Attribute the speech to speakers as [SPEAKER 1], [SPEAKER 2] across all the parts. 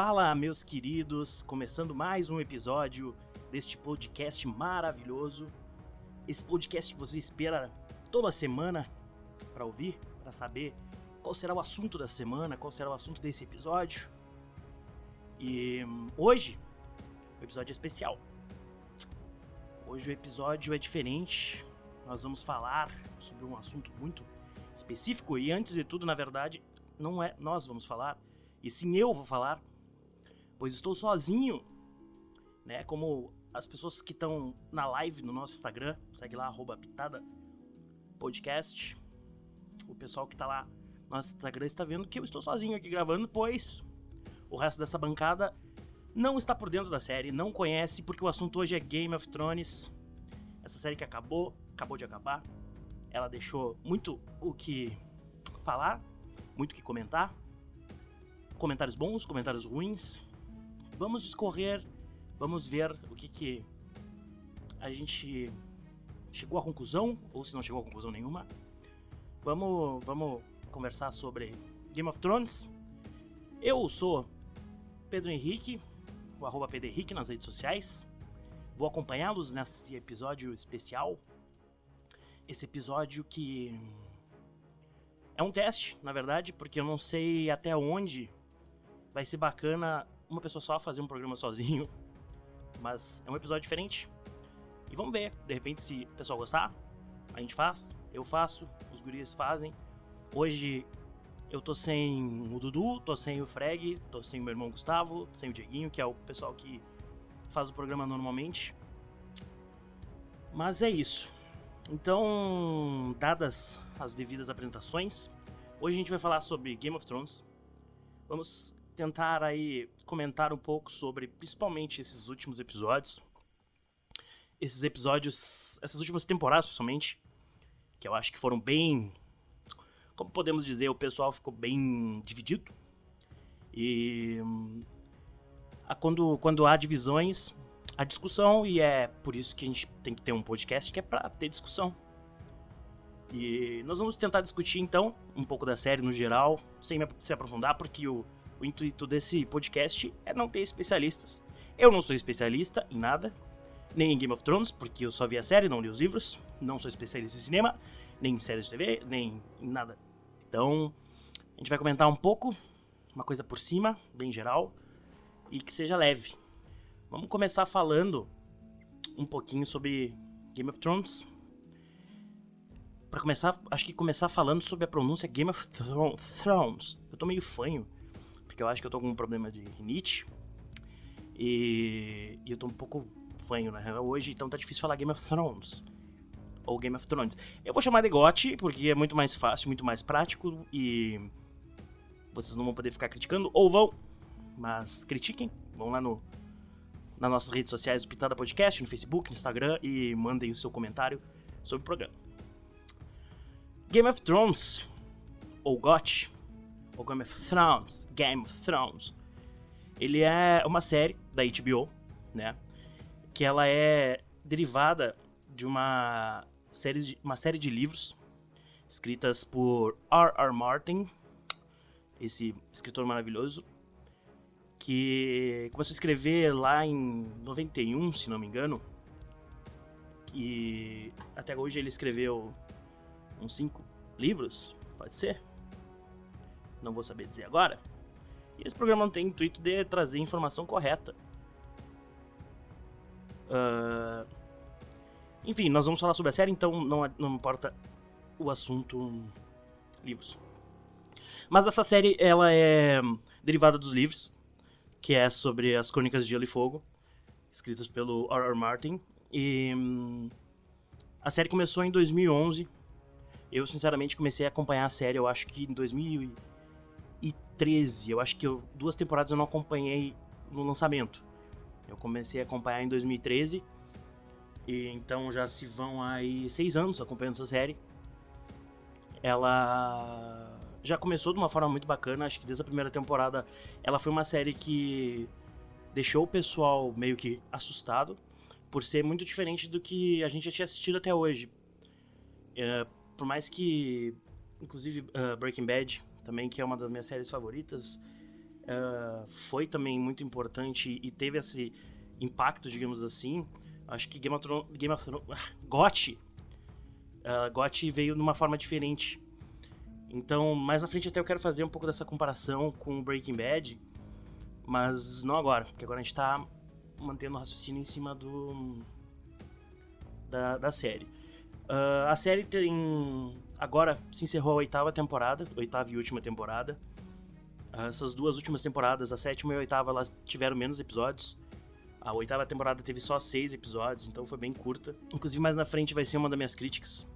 [SPEAKER 1] Fala, meus queridos, começando mais um episódio deste podcast maravilhoso. Esse podcast que você espera toda semana para ouvir, para saber qual será o assunto da semana, qual será o assunto desse episódio. E hum, hoje o episódio é especial. Hoje o episódio é diferente. Nós vamos falar sobre um assunto muito específico e antes de tudo, na verdade, não é nós vamos falar, e sim eu vou falar, pois estou sozinho, né? Como as pessoas que estão na live no nosso Instagram, segue lá, arroba pitada podcast. O pessoal que está lá no nosso Instagram está vendo que eu estou sozinho aqui gravando, pois o resto dessa bancada não está por dentro da série, não conhece, porque o assunto hoje é Game of Thrones. Essa série que acabou, acabou de acabar. Ela deixou muito o que falar, muito o que comentar. Comentários bons, comentários ruins. Vamos discorrer, vamos ver o que que a gente chegou à conclusão, ou se não chegou a conclusão nenhuma. Vamos, vamos conversar sobre Game of Thrones. Eu sou Pedro Henrique, o arroba Pedro Henrique nas redes sociais. Vou acompanhá-los nesse episódio especial. Esse episódio que é um teste, na verdade, porque eu não sei até onde vai ser bacana uma pessoa só fazer um programa sozinho. Mas é um episódio diferente. E vamos ver, de repente, se o pessoal gostar, a gente faz, eu faço, os guris fazem. Hoje eu tô sem o Dudu, tô sem o Freg, tô sem o meu irmão Gustavo, sem o Dieguinho, que é o pessoal que faz o programa normalmente. Mas é isso. Então, dadas as devidas apresentações, hoje a gente vai falar sobre Game of Thrones. Vamos tentar aí comentar um pouco sobre principalmente esses últimos episódios. Esses episódios, essas últimas temporadas principalmente, que eu acho que foram bem, como podemos dizer, o pessoal ficou bem dividido. E a, quando, quando há divisões, há discussão e é por isso que a gente tem que ter um podcast que é para ter discussão. E nós vamos tentar discutir então um pouco da série no geral, sem se aprofundar, porque o, o intuito desse podcast é não ter especialistas. Eu não sou especialista em nada, nem em Game of Thrones, porque eu só vi a série, não li os livros, não sou especialista em cinema, nem em séries de TV, nem em nada. Então, a gente vai comentar um pouco, uma coisa por cima, bem geral, e que seja leve. Vamos começar falando um pouquinho sobre Game of Thrones. Para começar, acho que começar falando sobre a pronúncia Game of Thrones. Eu tô meio fanho, porque eu acho que eu tô com um problema de rinite. E, e eu tô um pouco fanho, né? Hoje, então tá difícil falar Game of Thrones. Ou Game of Thrones. Eu vou chamar de GOT, porque é muito mais fácil, muito mais prático e vocês não vão poder ficar criticando, ou vão, mas critiquem. Vão lá no, nas nossas redes sociais do Pitada Podcast, no Facebook, no Instagram e mandem o seu comentário sobre o programa. Game of Thrones, ou GOT, ou Game of Thrones, Game of Thrones, ele é uma série da HBO, né? Que ela é derivada de uma série de, uma série de livros escritas por R.R. Martin, esse escritor maravilhoso, que começou a escrever lá em 91, se não me engano. E até hoje ele escreveu uns cinco livros, pode ser? Não vou saber dizer agora. E esse programa não tem o intuito de trazer informação correta. Uh... Enfim, nós vamos falar sobre a série, então não, não importa o assunto livros. Mas essa série ela é derivada dos livros, que é sobre as Crônicas de Gelo e Fogo, escritas pelo R.R. Martin. E hum, a série começou em 2011. Eu, sinceramente, comecei a acompanhar a série, eu acho que em 2013. Eu acho que eu, duas temporadas eu não acompanhei no lançamento. Eu comecei a acompanhar em 2013. E então já se vão aí seis anos acompanhando essa série. Ela já começou de uma forma muito bacana, acho que desde a primeira temporada ela foi uma série que deixou o pessoal meio que assustado por ser muito diferente do que a gente já tinha assistido até hoje. É, por mais que, inclusive, uh, Breaking Bad também, que é uma das minhas séries favoritas, uh, foi também muito importante e teve esse impacto, digamos assim. Acho que Game of Thrones, Game of Thrones GOT, uh, GOT veio de uma forma diferente. Então, mais na frente até eu quero fazer um pouco dessa comparação com Breaking Bad, mas não agora, porque agora a gente tá mantendo o raciocínio em cima do da, da série. Uh, a série tem. Agora se encerrou a oitava temporada, oitava e última temporada. Uh, essas duas últimas temporadas, a sétima e a oitava, elas tiveram menos episódios. A oitava temporada teve só seis episódios, então foi bem curta. Inclusive, mais na frente vai ser uma das minhas críticas.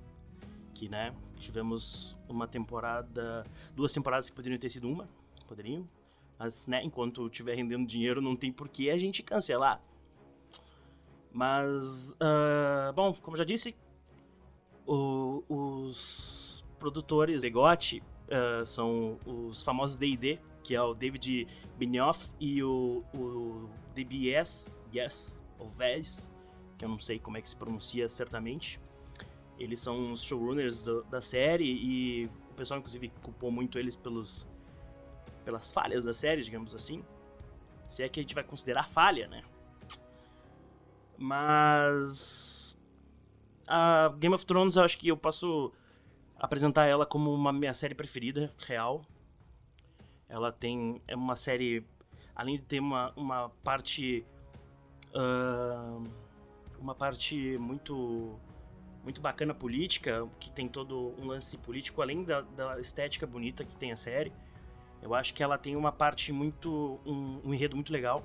[SPEAKER 1] Que, né, tivemos uma temporada. Duas temporadas que poderiam ter sido uma, poderiam. Mas, né, enquanto estiver rendendo dinheiro, não tem por que a gente cancelar. Mas, uh, bom, como já disse, o, os produtores de GOT uh, são os famosos D&D, que é o David Benioff e o, o DBS, yes, ou VES, que eu não sei como é que se pronuncia certamente. Eles são os showrunners do, da série e o pessoal inclusive culpou muito eles pelos pelas falhas da série, digamos assim. Se é que a gente vai considerar falha, né? Mas. A Game of Thrones, eu acho que eu posso apresentar ela como uma minha série preferida, real. Ela tem. É uma série. Além de ter uma, uma parte. Uh, uma parte muito. Muito bacana política, que tem todo um lance político, além da, da estética bonita que tem a série. Eu acho que ela tem uma parte muito. um, um enredo muito legal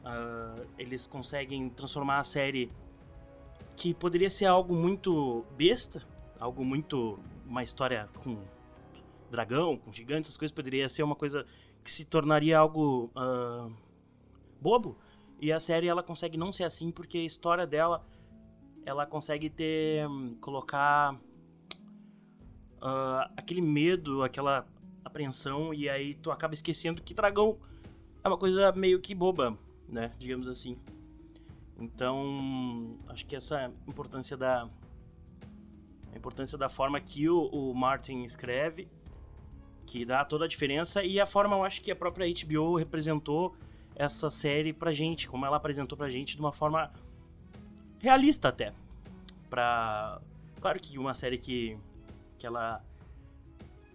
[SPEAKER 1] Uh, eles conseguem transformar a série que poderia ser algo muito besta, algo muito. uma história com dragão, com gigantes, essas coisas, poderia ser uma coisa que se tornaria algo uh, bobo. E a série ela consegue não ser assim porque a história dela ela consegue ter. colocar. Uh, aquele medo, aquela apreensão, e aí tu acaba esquecendo que dragão é uma coisa meio que boba né? Digamos assim. Então, acho que essa importância da a importância da forma que o, o, Martin escreve, que dá toda a diferença, e a forma, eu acho que a própria HBO representou essa série pra gente, como ela apresentou pra gente de uma forma realista até. Pra... Claro que uma série que, que ela,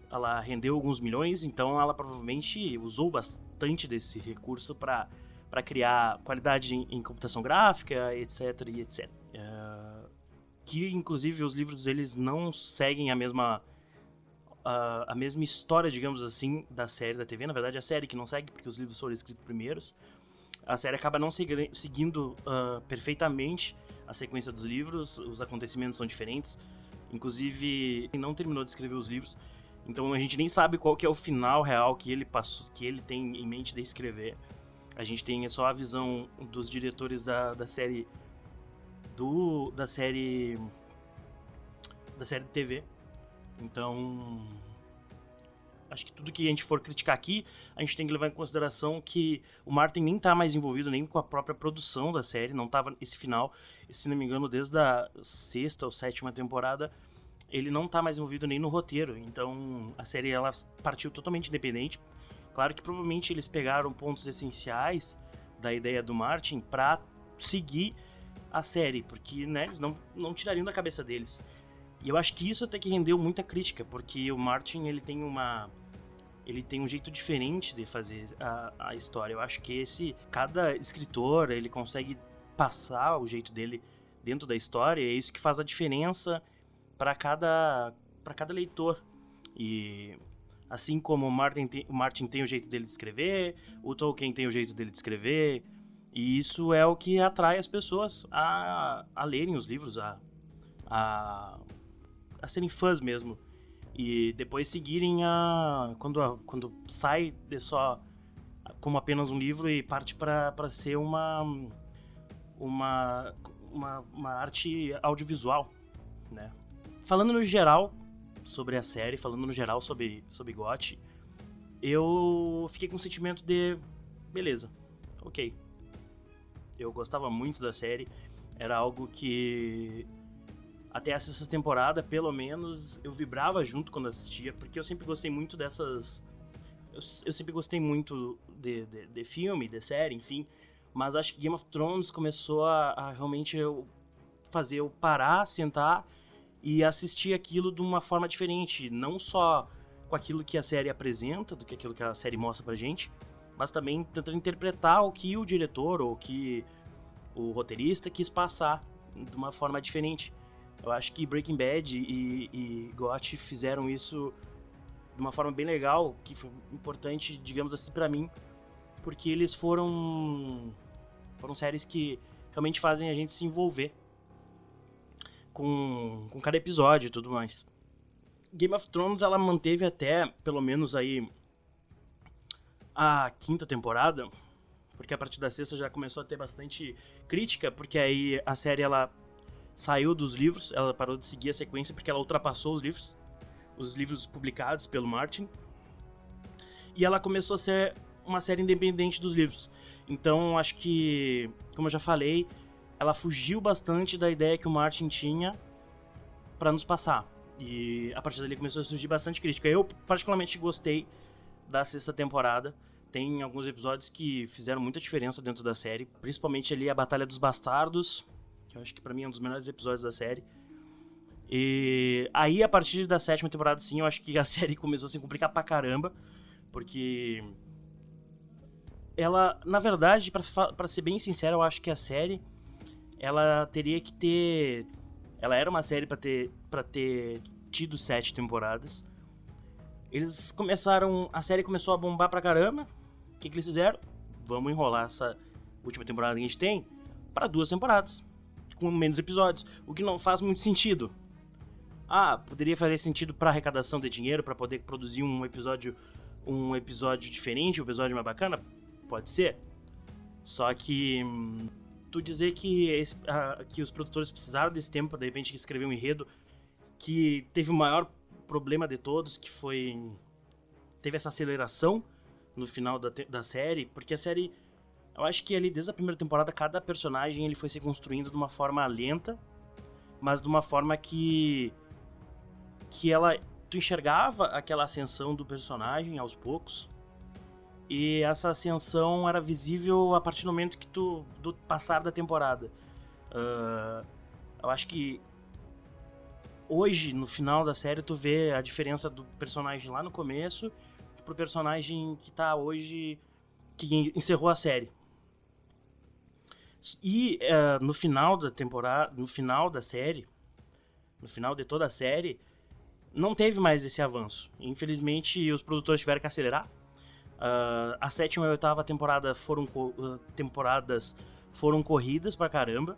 [SPEAKER 1] ela rendeu alguns milhões, então ela provavelmente usou bastante desse recurso para para criar qualidade em, em, computação gráfica, etc e etc. Uh, que inclusive os livros eles não seguem a mesma uh, a mesma história, digamos assim, da série da TV. Na verdade, a série que não segue porque os livros foram escritos primeiros. A série acaba não segui seguindo uh, perfeitamente a sequência dos livros. Os acontecimentos são diferentes. Inclusive, ele não terminou de escrever os livros. Então a gente nem sabe qual que é o final real que ele passou, que ele tem em mente de escrever. A gente tem só a visão dos diretores da, da série do da série da série de TV. Então, acho que tudo que a gente for criticar aqui, a gente tem que levar em consideração que o Martin nem tá mais envolvido nem com a própria produção da série, não tava esse final, se não me engano, desde a sexta ou sétima temporada, ele não tá mais envolvido nem no roteiro. Então, a série ela partiu totalmente independente. Claro que provavelmente eles pegaram pontos essenciais da ideia do Martin para seguir a série, porque né, eles não, não tirariam da cabeça deles. E eu acho que isso até que rendeu muita crítica, porque o Martin ele tem uma ele tem um jeito diferente de fazer a, a história. Eu acho que esse cada escritor ele consegue passar o jeito dele dentro da história, é isso que faz a diferença para cada para cada leitor. E Assim como o Martin, tem, o Martin tem o jeito dele de escrever, o Tolkien tem o jeito dele de escrever, e isso é o que atrai as pessoas a, a lerem os livros, a, a, a serem fãs mesmo. E depois seguirem a. Quando, a, quando sai de só como apenas um livro e parte para ser uma, uma, uma, uma arte audiovisual, né? Falando no geral, sobre a série, falando no geral sobre, sobre GOT, eu fiquei com o sentimento de. Beleza, ok. Eu gostava muito da série, era algo que. Até essa temporada, pelo menos, eu vibrava junto quando assistia, porque eu sempre gostei muito dessas. eu, eu sempre gostei muito de, de, de, filme, de série, enfim. Mas acho que Game of Thrones começou a, a realmente eu fazer eu parar, sentar e assistir aquilo de uma forma diferente. Não só com aquilo que a série apresenta, do que aquilo que a série mostra pra gente, mas também tentando interpretar o que o diretor ou o que o roteirista quis passar de uma forma diferente. Eu acho que Breaking Bad e, e GOT fizeram isso de uma forma bem legal, que foi importante, digamos assim, para mim, porque eles foram foram séries que realmente fazem a gente se envolver com, com cada episódio e tudo mais. Game of Thrones ela manteve até pelo menos aí a quinta temporada, porque a partir da sexta já começou a ter bastante crítica, porque aí a série ela saiu dos livros, ela parou de seguir a sequência porque ela ultrapassou os livros, os livros publicados pelo Martin. E ela começou a ser uma série independente dos livros. Então, acho que, como eu já falei, ela fugiu bastante da ideia que o Martin tinha para nos passar. E a partir dali começou a surgir bastante crítica. Eu particularmente gostei da sexta temporada. Tem alguns episódios que fizeram muita diferença dentro da série, principalmente ali a Batalha dos Bastardos, que eu acho que para mim é um dos melhores episódios da série. E aí, a partir da sétima temporada, sim, eu acho que a série começou a se complicar pra caramba, porque ela, na verdade, para ser bem sincero, eu acho que a série ela teria que ter ela era uma série para ter para ter tido sete temporadas. Eles começaram, a série começou a bombar pra caramba. O que, que eles fizeram? Vamos enrolar essa última temporada que a gente tem para duas temporadas com menos episódios, o que não faz muito sentido. Ah, poderia fazer sentido para arrecadação de dinheiro, para poder produzir um episódio um episódio diferente, um episódio mais bacana? Pode ser. Só que hum, tu dizer que, esse, que os produtores precisaram desse tempo para de repente escrever um enredo que teve o maior problema de todos, que foi teve essa aceleração no final da, da série, porque a série eu acho que ali desde a primeira temporada cada personagem ele foi se construindo de uma forma lenta, mas de uma forma que que ela tu enxergava aquela ascensão do personagem aos poucos. E essa ascensão era visível a partir do momento que tu do passar da temporada. Uh, eu acho que hoje no final da série tu vê a diferença do personagem lá no começo pro personagem que tá hoje que encerrou a série. E uh, no final da temporada, no final da série, no final de toda a série, não teve mais esse avanço. Infelizmente, os produtores tiveram que acelerar. Uh, a sétima e a oitava temporada foram uh, temporadas foram corridas pra caramba.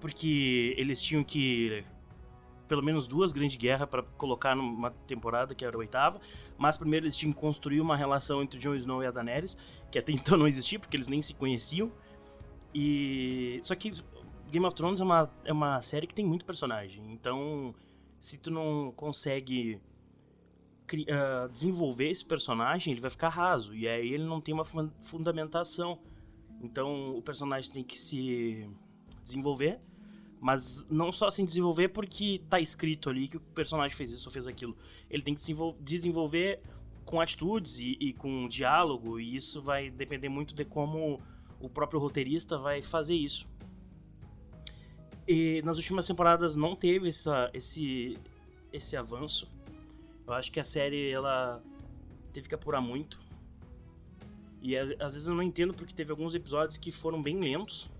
[SPEAKER 1] Porque eles tinham que pelo menos duas grandes guerras para colocar numa temporada que era a oitava, mas primeiro eles tinham que construir uma relação entre Jon Snow e a Daenerys, que até então não existia porque eles nem se conheciam. E. Só que Game of Thrones é uma, é uma série que tem muito personagem. Então, se tu não consegue uh, desenvolver esse personagem, ele vai ficar raso. E aí ele não tem uma fundamentação. Então, o personagem tem que se desenvolver. Mas não só se desenvolver porque tá escrito ali que o personagem fez isso ou fez aquilo. Ele tem que se desenvolver com atitudes e, e com diálogo. E isso vai depender muito de como o próprio roteirista vai fazer isso. E nas últimas temporadas não teve essa, esse, esse avanço. Eu acho que a série ela teve que apurar muito. E às, vezes eu não entendo porque teve alguns episódios que foram bem lentos.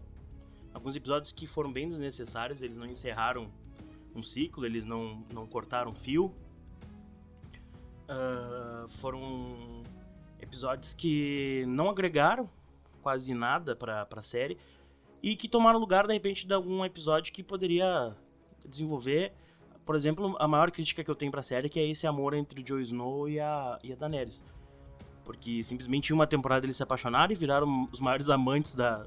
[SPEAKER 1] Alguns episódios que foram bem desnecessários, eles não encerraram um ciclo, eles não, não cortaram fio. Uh, foram episódios que não agregaram quase nada pra, pra série. E que tomaram lugar, de repente, de algum episódio que poderia desenvolver. Por exemplo, a maior crítica que eu tenho pra série que é esse amor entre o Jon Snow e a, e a Daenerys. Porque simplesmente em uma temporada eles se apaixonaram e viraram os maiores amantes da,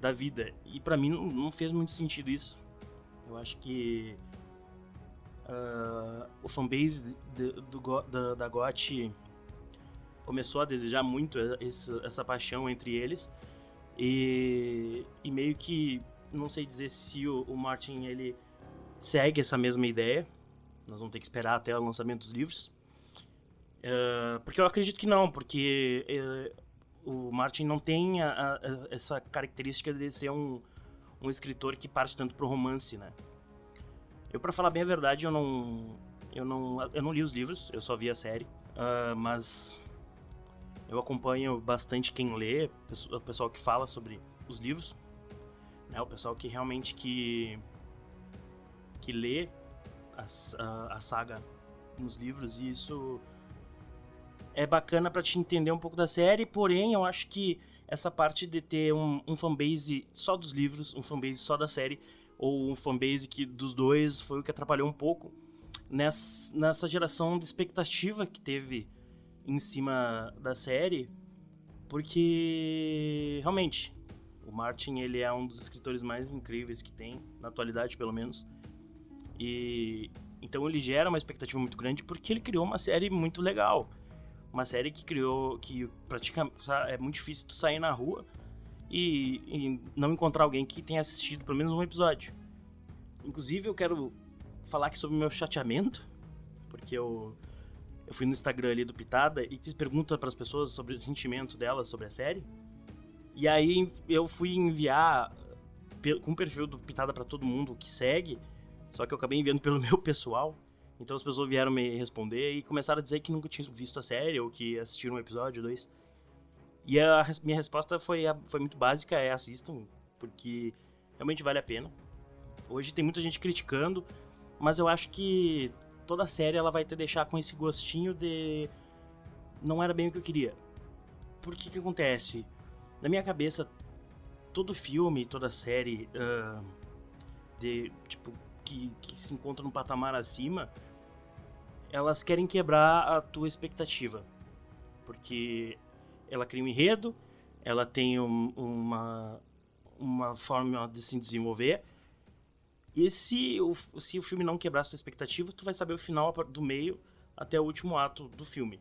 [SPEAKER 1] da vida. E para mim não, não, fez muito sentido isso. Eu acho que uh, o fanbase de, do, da, da GOT começou a desejar muito essa, essa paixão entre eles. E, e meio que não sei dizer se o, o, Martin ele segue essa mesma ideia. Nós vamos ter que esperar até o lançamento dos livros. Uh, porque eu acredito que não, porque uh, o Martin não tem a, a, essa característica de ser um, um escritor que parte tanto pro romance, né? Eu, para falar bem a verdade, eu não, eu não, eu não li os livros, eu só vi a série, uh, mas eu acompanho bastante quem lê, o pessoal que fala sobre os livros, né? O pessoal que realmente que que lê a, a, a saga nos livros e isso é bacana para te entender um pouco da série, porém eu acho que essa parte de ter um, um fanbase só dos livros, um fanbase só da série, ou um fanbase que dos dois foi o que atrapalhou um pouco nessa, nessa geração de expectativa que teve em cima da série, porque realmente o Martin ele é um dos escritores mais incríveis que tem na atualidade, pelo menos. E então ele gera uma expectativa muito grande porque ele criou uma série muito legal. Uma série que criou. que praticamente. é muito difícil tu sair na rua e, e não encontrar alguém que tenha assistido pelo menos um episódio. Inclusive, eu quero falar aqui sobre o meu chateamento, porque eu, eu fui no Instagram ali do Pitada e fiz pergunta para as pessoas sobre os sentimentos delas sobre a série. E aí eu fui enviar com o perfil do Pitada para todo mundo que segue, só que eu acabei enviando pelo meu pessoal. Então as pessoas vieram me responder e começaram a dizer que nunca tinham visto a série ou que assistiram um episódio, dois. E a minha resposta foi, foi muito básica, é assistam, porque realmente vale a pena. Hoje tem muita gente criticando, mas eu acho que toda série ela vai te deixar com esse gostinho de não era bem o que eu queria. Por que que acontece? Na minha cabeça, todo filme, toda série uh, de tipo que, que se encontra num patamar acima, elas querem quebrar a tua expectativa. Porque ela cria um enredo, ela tem um, uma, uma forma de se desenvolver. E se o, se o filme não quebrar a sua expectativa, tu vai saber o final do meio até o último ato do filme.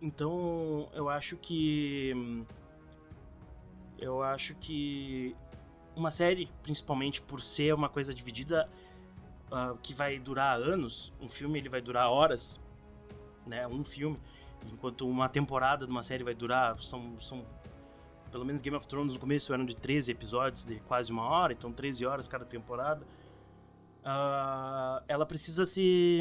[SPEAKER 1] Então, eu acho que eu acho que uma série, principalmente por ser uma coisa dividida uh, que vai durar anos, um filme ele vai durar horas, né? Um filme, enquanto uma temporada de uma série vai durar são, são pelo menos Game of Thrones no começo eram de 13 episódios de quase uma hora, então 13 horas cada temporada. Uh, ela precisa se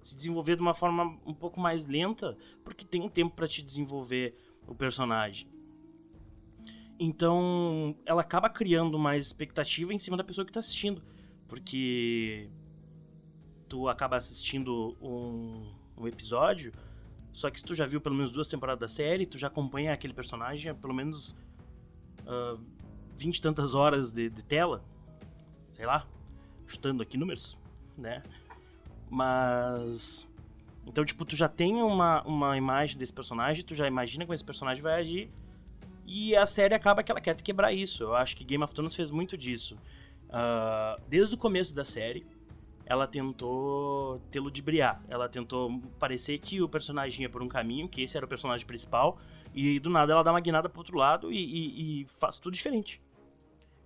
[SPEAKER 1] se desenvolver de uma forma um pouco mais lenta, porque tem um tempo para te desenvolver o personagem. Então, ela acaba criando mais expectativa em cima da pessoa que está assistindo. Porque tu acaba assistindo um, um, episódio, só que se tu já viu pelo menos duas temporadas da série, tu já acompanha aquele personagem há pelo menos uh, vinte e tantas horas de, de tela. Sei lá, chutando aqui números, né? Mas. Então, tipo, tu já tem uma, uma imagem desse personagem, tu já imagina como esse personagem vai agir e a série acaba que ela quer quebrar isso. Eu acho que Game of Thrones fez muito disso. Uh, desde o começo da série, ela tentou te ludibriar. Ela tentou parecer que o personagem ia por um caminho, que esse era o personagem principal, e do nada ela dá uma guinada pro outro lado e, e, e faz tudo diferente.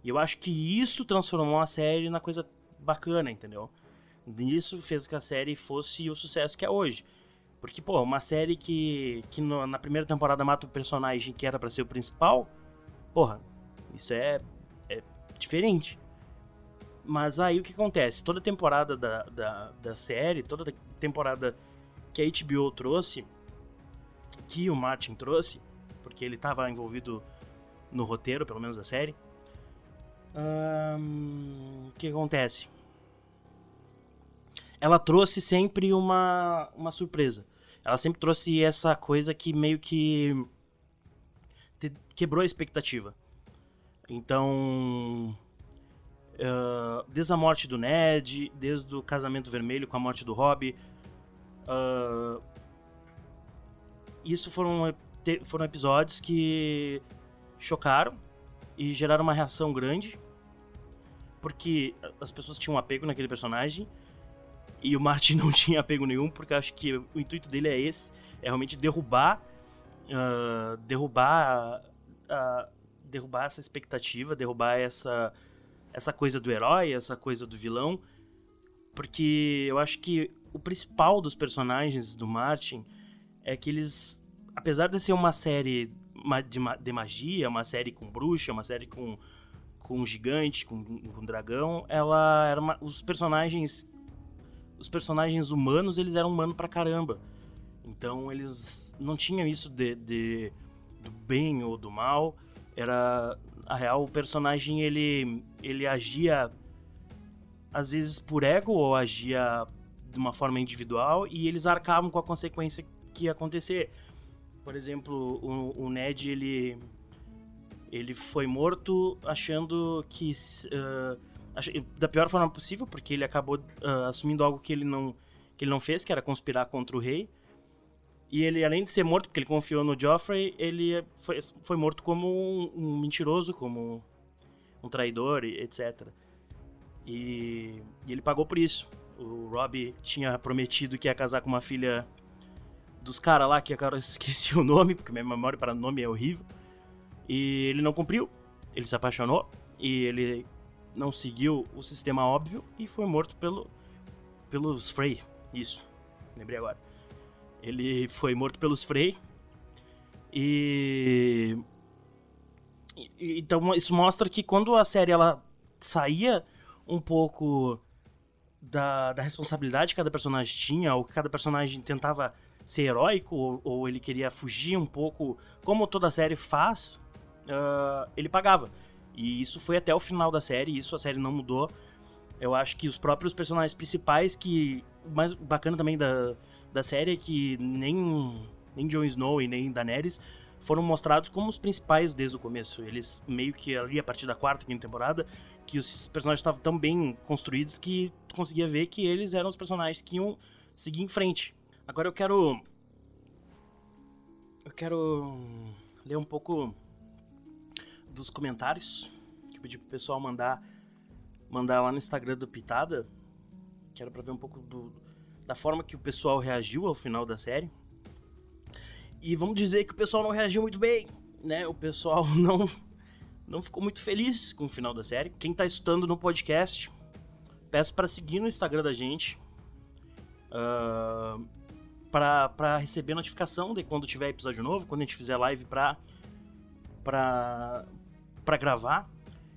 [SPEAKER 1] E eu acho que isso transformou a série na coisa bacana, entendeu? Isso fez que a série fosse o sucesso que é hoje. Porque, pô, uma série que, que no, na primeira temporada mata o personagem que era para ser o principal, porra, isso é, é diferente. Mas aí o que acontece? Toda temporada da, da, da série, toda temporada que a HBO trouxe, que o Martin trouxe, porque ele estava envolvido no roteiro, pelo menos da série. O que acontece? Ela trouxe sempre uma, uma surpresa ela sempre trouxe essa coisa que meio que quebrou a expectativa. Então, uh, desde a morte do Ned, desde o casamento vermelho com a morte do Robb, uh, isso foram, foram episódios que chocaram e geraram uma reação grande, porque as pessoas tinham um apego naquele personagem e o Martin não tinha apego nenhum, porque acho que o intuito dele é esse, é realmente derrubar, uh, derrubar, uh, derrubar essa expectativa, derrubar essa, essa coisa do herói, essa coisa do vilão, porque eu acho que o principal dos personagens do Martin é que eles, apesar de ser uma série de magia, uma série com bruxa, uma série com, com gigante, com, com dragão, ela era uma, os personagens os personagens humanos, eles eram humanos pra caramba. Então eles não tinham isso de, de do bem ou do mal. Era a real o personagem ele ele agia às vezes por ego ou agia de uma forma individual e eles arcavam com a consequência que ia acontecer. Por exemplo, o, o Ned ele ele foi morto achando que uh, da pior forma possível, porque ele acabou uh, assumindo algo que ele não que ele não fez, que era conspirar contra o rei. E ele, além de ser morto, porque ele confiou no Joffrey, ele foi, foi morto como um, um mentiroso, como um traidor, etc. E, e, ele pagou por isso. O Robb tinha prometido que ia casar com uma filha dos caras lá, que agora esqueci o nome, porque minha memória para nome é horrível. E ele não cumpriu. Ele se apaixonou e ele não seguiu o sistema óbvio e foi morto pelo, pelos Frey. Isso, lembrei agora. Ele foi morto pelos Frey. E... Então isso mostra que quando a série ela saía um pouco da, da responsabilidade que cada personagem tinha, ou que cada personagem tentava ser heróico, ou, ou ele queria fugir um pouco, como toda série faz, uh, ele pagava. E isso foi até o final da série, isso a série não mudou. Eu acho que os próprios personagens principais, que. O mais bacana também da, da série é que nem, nem Jon Snow e nem Daenerys foram mostrados como os principais desde o começo. Eles meio que ali a partir da quarta, quinta temporada, que os personagens estavam tão bem construídos que tu conseguia ver que eles eram os personagens que iam seguir em frente. Agora eu quero. Eu quero ler um pouco dos comentários que eu pedi pro pessoal mandar mandar lá no Instagram do Pitada, que era para ver um pouco do, da forma que o pessoal reagiu ao final da série. E vamos dizer que o pessoal não reagiu muito bem, né? O pessoal não não ficou muito feliz com o final da série. Quem tá escutando no podcast, peço para seguir no Instagram da gente. Uh, para receber notificação de quando tiver episódio novo, quando a gente fizer live pra, pra, pra gravar.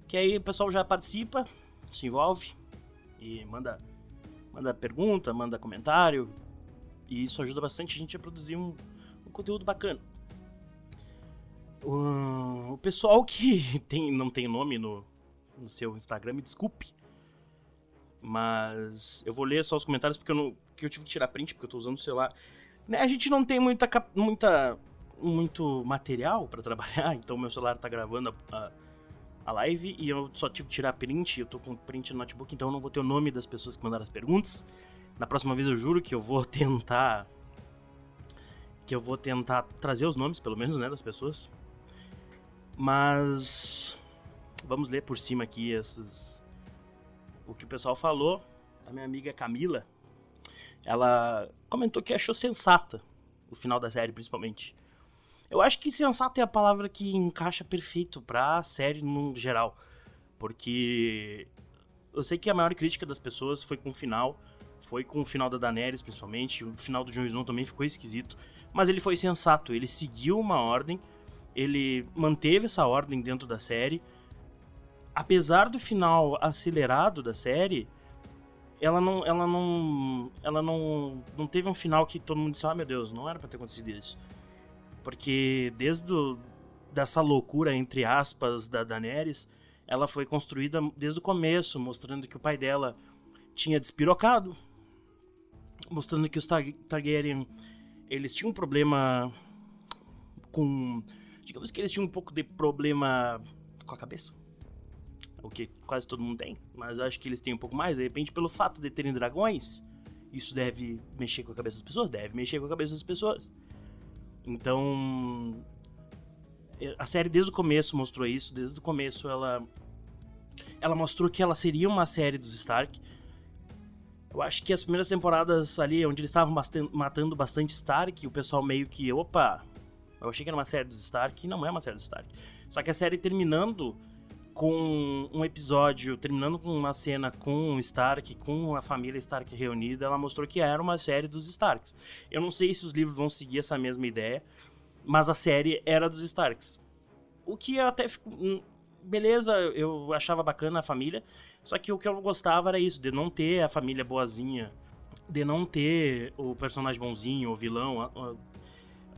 [SPEAKER 1] Que aí o pessoal já participa, se envolve e manda, manda pergunta, manda comentário. E isso ajuda bastante a gente a produzir um, um conteúdo bacana. Uh, o pessoal que tem, não tem nome no, no seu Instagram, me desculpe. Mas eu vou ler só os comentários porque eu, não, porque eu tive que tirar print, porque eu tô usando o celular. Né, a gente não tem muita, muita muito material para trabalhar, então meu celular tá gravando a, a, a, live e eu só tive que tirar print, eu tô com print no notebook, então eu não vou ter o nome das pessoas que mandaram as perguntas. Na próxima vez eu juro que eu vou tentar que eu vou tentar trazer os nomes, pelo menos, né, das pessoas. Mas vamos ler por cima aqui esses o que o pessoal falou. A minha amiga Camila, ela comentou que achou sensata o final da série, principalmente. Eu acho que sensato é a palavra que encaixa perfeito pra série no geral. Porque eu sei que a maior crítica das pessoas foi com o final. Foi com o final da Daenerys, principalmente. O final do Jon Snow também ficou esquisito. Mas ele foi sensato. Ele seguiu uma ordem. Ele manteve essa ordem dentro da série. Apesar do final acelerado da série, ela não, ela não, ela não, não teve um final que todo mundo disse, ah, meu Deus, não era para ter acontecido isso. Porque desde do, dessa loucura, entre aspas, da Daenerys, ela foi construída desde o começo, mostrando que o pai dela tinha despirocado, mostrando que os Tar Targaryen, eles tinham um problema com... Digamos que eles tinham um pouco de problema com a cabeça. O que quase todo mundo tem, mas acho que eles têm um pouco mais, de repente pelo fato de terem dragões, isso deve mexer com a cabeça das pessoas? Deve mexer com a cabeça das pessoas. Então, a série desde o começo mostrou isso, desde o começo ela ela mostrou que ela seria uma série dos Stark. Eu acho que as primeiras temporadas ali, onde eles estavam matando bastante Stark, o pessoal meio que, opa, eu achei que era uma série dos Stark, e não é uma série dos Stark. Só que a série terminando com um episódio terminando com uma cena com o Stark, com a família Stark reunida, ela mostrou que era uma série dos Starks. Eu não sei se os livros vão seguir essa mesma ideia, mas a série era dos Starks. O que até ficou. Hum, beleza, eu achava bacana a família, só que o que eu gostava era isso, de não ter a família boazinha, de não ter o personagem bonzinho, o vilão.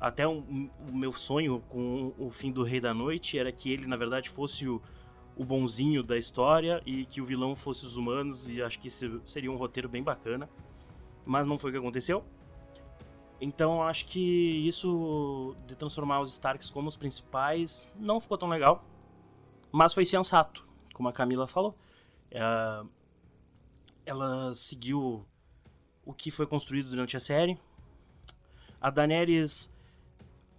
[SPEAKER 1] Até o, o meu sonho com o fim do Rei da Noite era que ele, na verdade, fosse o, o bonzinho da história e que o vilão fosse os humanos, e acho que seria um roteiro bem bacana. Mas não foi o que aconteceu. Então acho que isso de transformar os Starks como os principais não ficou tão legal. Mas foi sensato, como a Camila falou. É, ela seguiu o que foi construído durante a série. A Daenerys.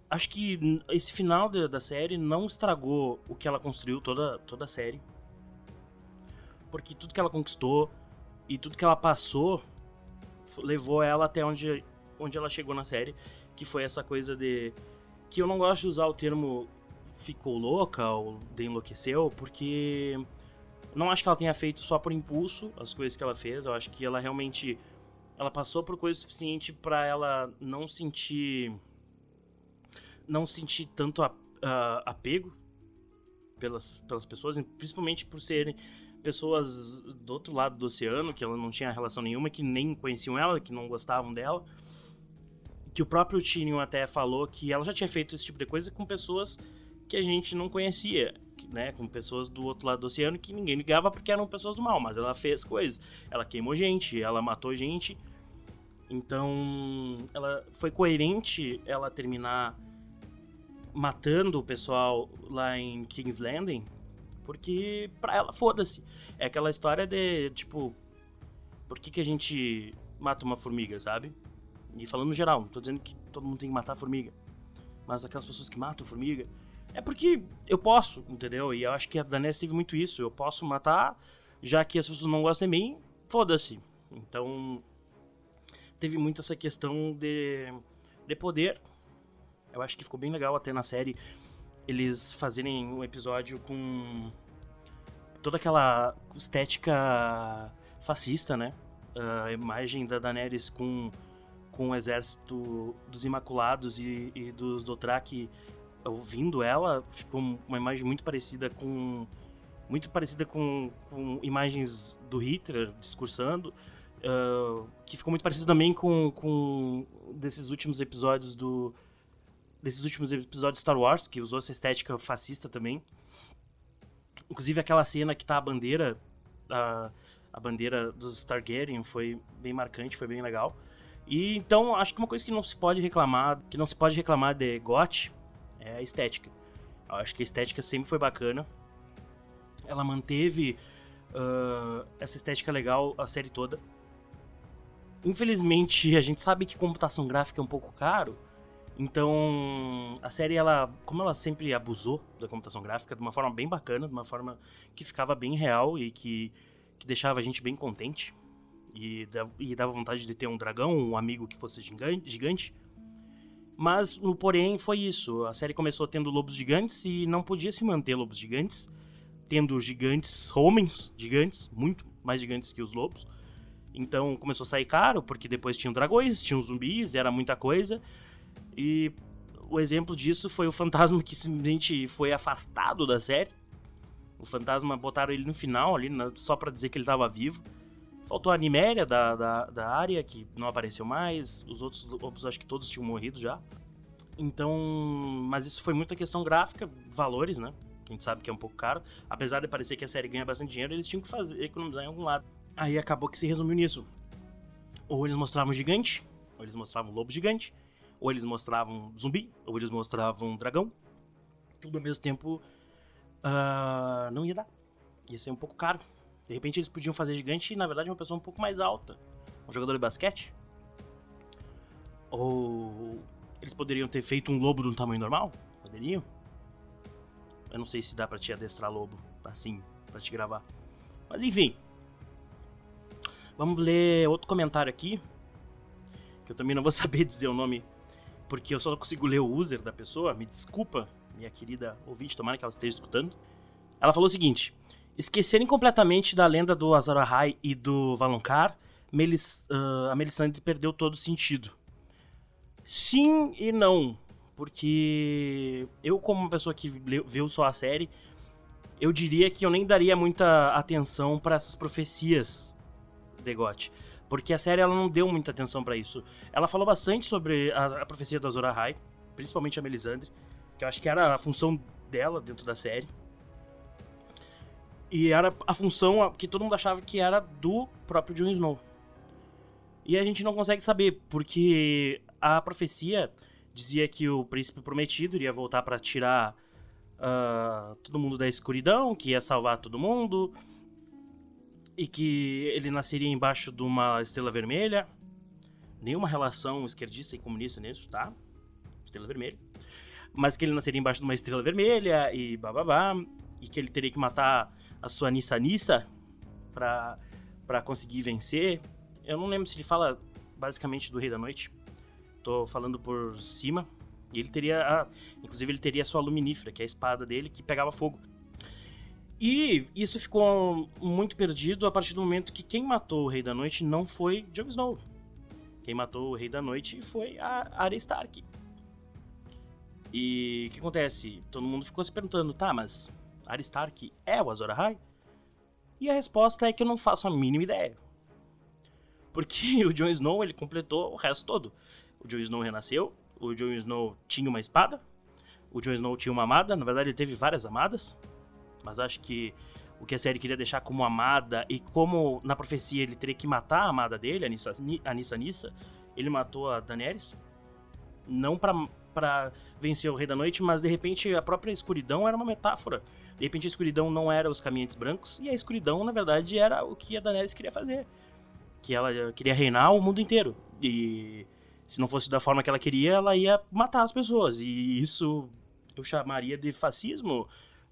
[SPEAKER 1] Acho que esse final da série não estragou o que ela construiu toda, toda a série. Porque tudo que ela conquistou e tudo que ela passou levou ela até onde, onde ela chegou na série. Que foi essa coisa de. Que eu não gosto de usar o termo ficou louca ou de enlouqueceu, porque não acho que ela tenha feito só por impulso as coisas que ela fez. Eu acho que ela realmente ela passou por coisa suficiente para ela não sentir não sentir tanto a, a, apego pelas, pelas pessoas, principalmente por serem pessoas do outro lado do oceano, que ela não tinha relação nenhuma, que nem conheciam ela, que não gostavam dela. Que o próprio Tyrion até falou que ela já tinha feito esse tipo de coisa com pessoas que a gente não conhecia, né? Com pessoas do outro lado do oceano que ninguém ligava porque eram pessoas do mal, mas ela fez coisas. Ela queimou gente, ela matou gente. Então, ela foi coerente ela terminar matando o pessoal lá em King's Landing, porque pra ela, foda-se. É aquela história de, tipo, por que, que a gente mata uma formiga, sabe? E falando no geral, não tô dizendo que todo mundo tem que matar a formiga. Mas aquelas pessoas que matam formiga, é porque eu posso, entendeu? E eu acho que a Daenerys teve muito isso. Eu posso matar, já que as pessoas não gostam de mim, foda-se. Então, teve muito essa questão de, de poder. Eu acho que ficou bem legal até na série eles fazerem um episódio com toda aquela estética fascista, né? A imagem da Daenerys com, com o exército dos Imaculados e, e dos Dothraki ouvindo ela, ficou uma imagem muito parecida com muito parecida com, com imagens do Hitler discursando, uh, que ficou muito parecida também com, com desses últimos episódios do desses últimos episódios de Star Wars, que usou essa estética fascista também. Inclusive aquela cena que tá a bandeira a, a bandeira dos Targaryen foi bem marcante, foi bem legal. E então acho que uma coisa que não se pode reclamar, que não se pode reclamar de GOT é a estética. Eu acho que a estética sempre foi bacana. Ela manteve uh, essa estética legal a série toda. Infelizmente, a gente sabe que computação gráfica é um pouco caro. Então, a série, ela, como ela sempre abusou da computação gráfica de uma forma bem bacana, de uma forma que ficava bem real e que, que deixava a gente bem contente. E, e dava vontade de ter um dragão, um amigo que fosse gigante mas, no porém, foi isso. A série começou tendo lobos gigantes e não podia se manter lobos gigantes, tendo gigantes, homens gigantes, muito mais gigantes que os lobos. Então começou a sair caro, porque depois tinham dragões, tinham zumbis, era muita coisa. E o exemplo disso foi o fantasma que simplesmente foi afastado da série. O fantasma botaram ele no final ali, só para dizer que ele estava vivo. Faltou a Niméria da, da, da área, que não apareceu mais. Os outros lobos, acho que todos tinham morrido já. Então, mas isso foi muita questão gráfica, valores, né? A gente sabe que é um pouco caro. Apesar de parecer que a série ganha bastante dinheiro, eles tinham que fazer, economizar em algum lado. Aí acabou que se resumiu nisso. Ou eles mostravam gigante, ou eles mostravam lobo gigante, ou eles mostravam zumbi, ou eles mostravam dragão. Tudo ao mesmo tempo uh, não ia dar. Ia ser um pouco caro. De repente eles podiam fazer gigante e na verdade uma pessoa um pouco mais alta. Um jogador de basquete. Ou eles poderiam ter feito um lobo de um tamanho normal? Poderiam. Eu não sei se dá pra te adestrar lobo assim, pra te gravar. Mas enfim. Vamos ler outro comentário aqui. Que eu também não vou saber dizer o nome. Porque eu só consigo ler o user da pessoa. Me desculpa, minha querida ouvinte, tomara que ela esteja escutando. Ela falou o seguinte: esquecerem completamente da lenda do Azor Ahai e do Valonqar, Melis, uh, a Melisandre perdeu todo o sentido. Sim e não, porque eu como uma pessoa que viu só a série, eu diria que eu nem daria muita atenção para essas profecias de Goth. Porque a série ela não deu muita atenção para isso. Ela falou bastante sobre a, a profecia da Azor Ahai, principalmente a Melisandre, que eu acho que era a função dela dentro da série. E era a função que todo mundo achava que era do próprio Jon Snow. E a gente não consegue saber, porque a profecia dizia que o príncipe prometido iria voltar para tirar uh, todo mundo da escuridão, que ia salvar todo mundo, e que ele nasceria embaixo de uma estrela vermelha. Nenhuma relação esquerdista e comunista nisso, tá? Estrela vermelha. Mas que ele nasceria embaixo de uma estrela vermelha e bababá. E que ele teria que matar a sua Nissa Nissa pra, pra conseguir vencer. Eu não lembro se ele fala basicamente do Rei da Noite. Tô falando por cima. E ele teria. A, inclusive, ele teria a sua luminífera, que é a espada dele, que pegava fogo. E isso ficou muito perdido a partir do momento que quem matou o Rei da Noite não foi Jon Snow. Quem matou o Rei da Noite foi a Arya Stark. E o que acontece? Todo mundo ficou se perguntando, tá, mas Aristark é o Azor Ahai? E a resposta é que eu não faço a mínima ideia. Porque o Jon Snow, ele completou o resto todo. O Jon Snow renasceu, o Jon Snow tinha uma espada, o Jon Snow tinha uma amada, na verdade ele teve várias amadas, mas acho que o que a série queria deixar como amada e como na profecia ele teria que matar a amada dele, a Nissa a Nissa, Nissa ele matou a Daenerys. Não para vencer o Rei da Noite, mas de repente a própria escuridão era uma metáfora de repente a escuridão não era os caminhantes brancos, e a escuridão, na verdade, era o que a Daenerys queria fazer. Que ela queria reinar o mundo inteiro. E se não fosse da forma que ela queria, ela ia matar as pessoas. E isso eu chamaria de fascismo,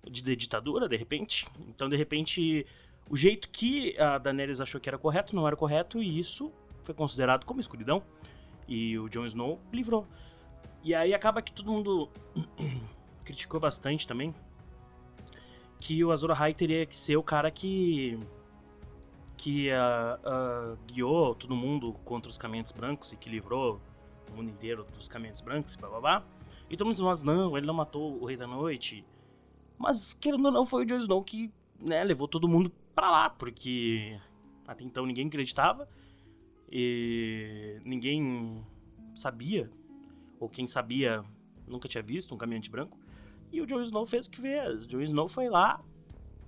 [SPEAKER 1] de, ditadura, de repente. Então, de repente, o jeito que a Daenerys achou que era correto não era correto, e isso foi considerado como escuridão. E o Jon Snow livrou. E aí acaba que todo mundo criticou bastante também que o Azor Ahai teria que ser o cara que que uh, uh, guiou todo mundo contra os caminhantes brancos e que livrou o mundo inteiro dos caminhantes brancos e blá blá blá. E todo mundo mas não, ele não matou o Rei da Noite. Mas, querendo ou não, foi o Jon Snow que né, levou todo mundo pra lá, porque até então ninguém acreditava e ninguém sabia, ou quem sabia nunca tinha visto um caminhante branco. E o Jon Snow fez o que fez. O Jon Snow foi lá,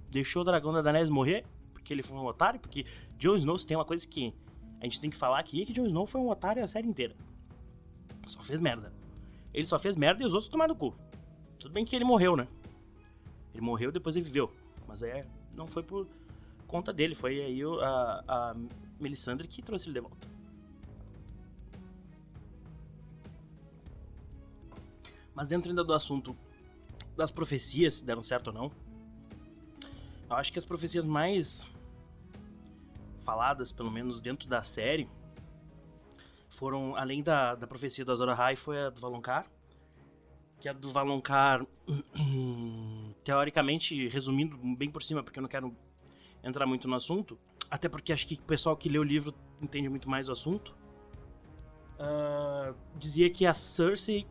[SPEAKER 1] deixou o dragão da Daenerys morrer, porque ele foi um otário, porque Jon Snow tem uma coisa que a gente tem que falar aqui, é que Jon Snow foi um otário a série inteira. Só fez merda. Ele só fez merda e os outros tomaram no cu. Tudo bem que ele morreu, né? Ele morreu, depois ele viveu. Mas é, não foi por conta dele, foi aí a, a Melisandre que trouxe ele de volta. Mas dentro ainda do assunto das profecias, se deram certo ou não. Eu acho que as profecias mais faladas, pelo menos dentro da série, foram, além da, da profecia do Azor Ahai, foi a do Valonqar. Que a do Valonqar, teoricamente, resumindo bem por cima, porque eu não quero entrar muito no assunto, até porque acho que o pessoal que lê o livro entende muito mais o assunto, uh, dizia que a Cersei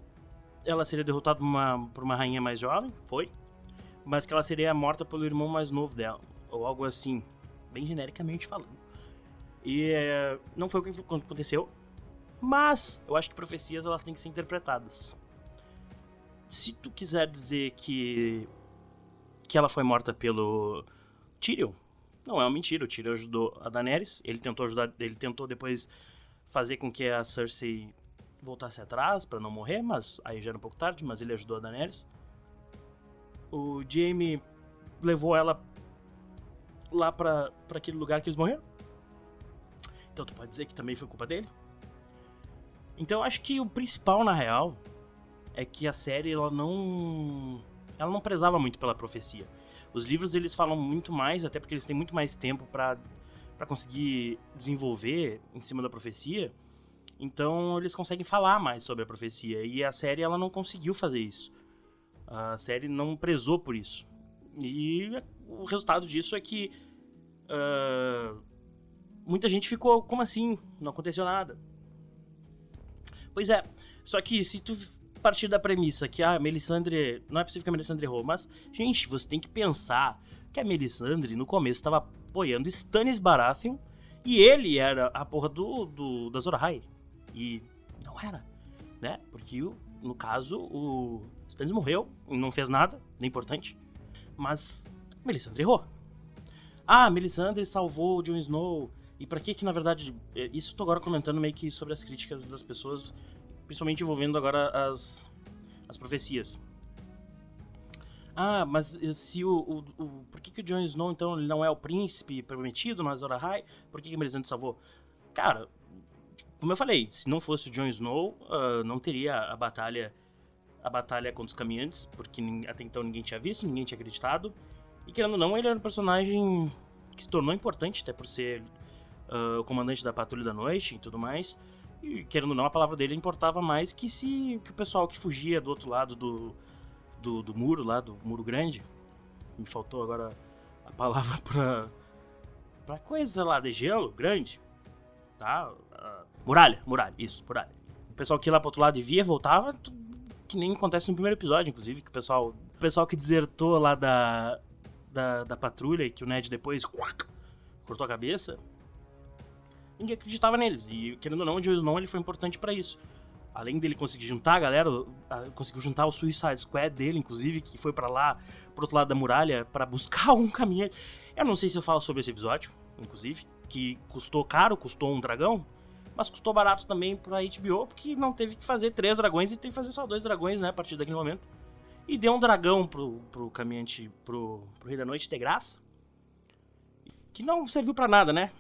[SPEAKER 1] ela seria derrotada por uma, por uma rainha mais jovem, foi, mas que ela seria morta pelo irmão mais novo dela, ou algo assim, bem genericamente falando. E é, não foi o que aconteceu, mas eu acho que profecias elas têm que ser interpretadas. Se tu quiser dizer que que ela foi morta pelo Tyrion, não é uma mentira. O Tyrion ajudou a Daenerys, ele tentou ajudar, ele tentou depois fazer com que a Cersei voltasse atrás para não morrer, mas aí já era um pouco tarde, mas ele ajudou a Daenerys. O Jaime levou ela lá para aquele lugar que eles morreram. Então tu pode dizer que também foi culpa dele? Então acho que o principal na real é que a série ela não ela não prezava muito pela profecia. Os livros eles falam muito mais, até porque eles têm muito mais tempo para para conseguir desenvolver em cima da profecia então eles conseguem falar mais sobre a profecia. E a série ela não conseguiu fazer isso. A série não prezou por isso. E o resultado disso é que uh, muita gente ficou, como assim? Não aconteceu nada. Pois é, só que se tu partir da premissa que a ah, Melisandre. Não é possível que a Melisandre errou, mas, gente, você tem que pensar que a Melisandre no começo estava apoiando Stannis Baratheon e ele era a porra do, do da. E não era, né? Porque no caso o Stannis morreu, não fez nada, não é importante. Mas Melisandre errou. Ah, Melisandre salvou o Jon Snow. E para que que na verdade é, isso eu tô agora comentando meio que sobre as críticas das pessoas, principalmente envolvendo agora as as profecias. Ah, mas se o, o, o por que que o Jon Snow então ele não é o príncipe prometido no Azor Ahai? Por que que Melisandre salvou? Cara, como eu falei, se não fosse o Jon Snow, uh, não teria a batalha a batalha contra os caminhantes, porque até então ninguém tinha visto, ninguém tinha acreditado. E querendo ou não, ele era um personagem que se tornou importante, até por ser uh, o comandante da Patrulha da Noite e tudo mais. E querendo ou não, a palavra dele importava mais que se que o pessoal que fugia do outro lado do, do, do muro, lá do muro grande. Me faltou agora a palavra pra, pra coisa lá de gelo grande. Tá? Uh, muralha, muralha, isso, muralha. O pessoal que ia lá pro outro lado e via, voltava, que nem acontece no primeiro episódio, inclusive, que o pessoal, o pessoal que desertou lá da, da, da patrulha e que o Ned depois cortou a cabeça, ninguém acreditava neles. E querendo ou não, o Jon Snow ele foi importante para isso. Além dele conseguir juntar a galera, conseguiu juntar o Suicide Squad dele, inclusive, que foi para lá, pro outro lado da muralha, para buscar um caminho. Eu não sei se eu falo sobre esse episódio, inclusive, que custou caro, custou um dragão, mas custou barato também pra HBO, porque não teve que fazer três dragões e teve que fazer só dois dragões, né, a partir daquele momento. E deu um dragão pro, pro caminhante, pro, pro Rei da Noite de graça, que não serviu para nada, né?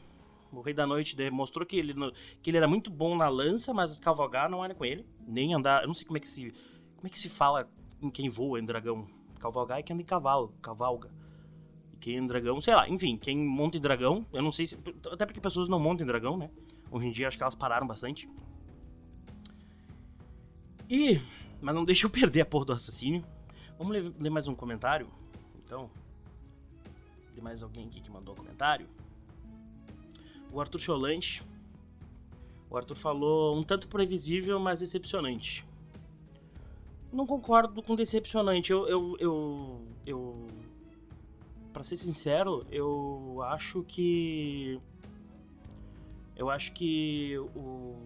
[SPEAKER 1] O Rei da Noite demonstrou que ele, que ele era muito bom na lança, mas cavalgar não era com ele. Nem andar. Eu não sei como é que se. Como é que se fala em quem voa em dragão? Cavalgar é quem anda em cavalo, cavalga. E quem em dragão, sei lá, enfim, quem monta em dragão, eu não sei se. Até porque pessoas não montam em dragão, né? Hoje em dia acho que elas pararam bastante. E. Mas não deixa eu perder a porra do raciocínio. Vamos ler, ler mais um comentário? Então. Tem mais alguém aqui que mandou um comentário? O Arthur Cholante. O Arthur falou um tanto previsível, mas decepcionante. Não concordo com decepcionante. Eu. eu, eu, eu para ser sincero, eu acho que eu acho que o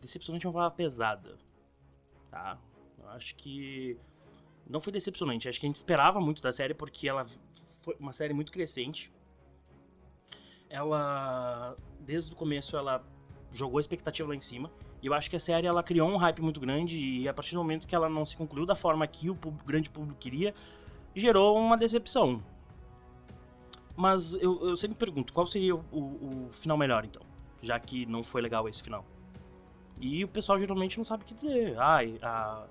[SPEAKER 1] decepcionante é uma palavra pesada, tá? Eu acho que não foi decepcionante. Acho que a gente esperava muito da série porque ela foi uma série muito crescente. Ela desde o começo ela jogou a expectativa lá em cima. E eu acho que a série ela criou um hype muito grande e a partir do momento que ela não se concluiu da forma que o público, grande público queria, gerou uma decepção. Mas eu, eu sempre pergunto, qual seria o, o, final melhor, então? Já que não foi legal esse final. E o pessoal geralmente não sabe o que dizer. Ah, a,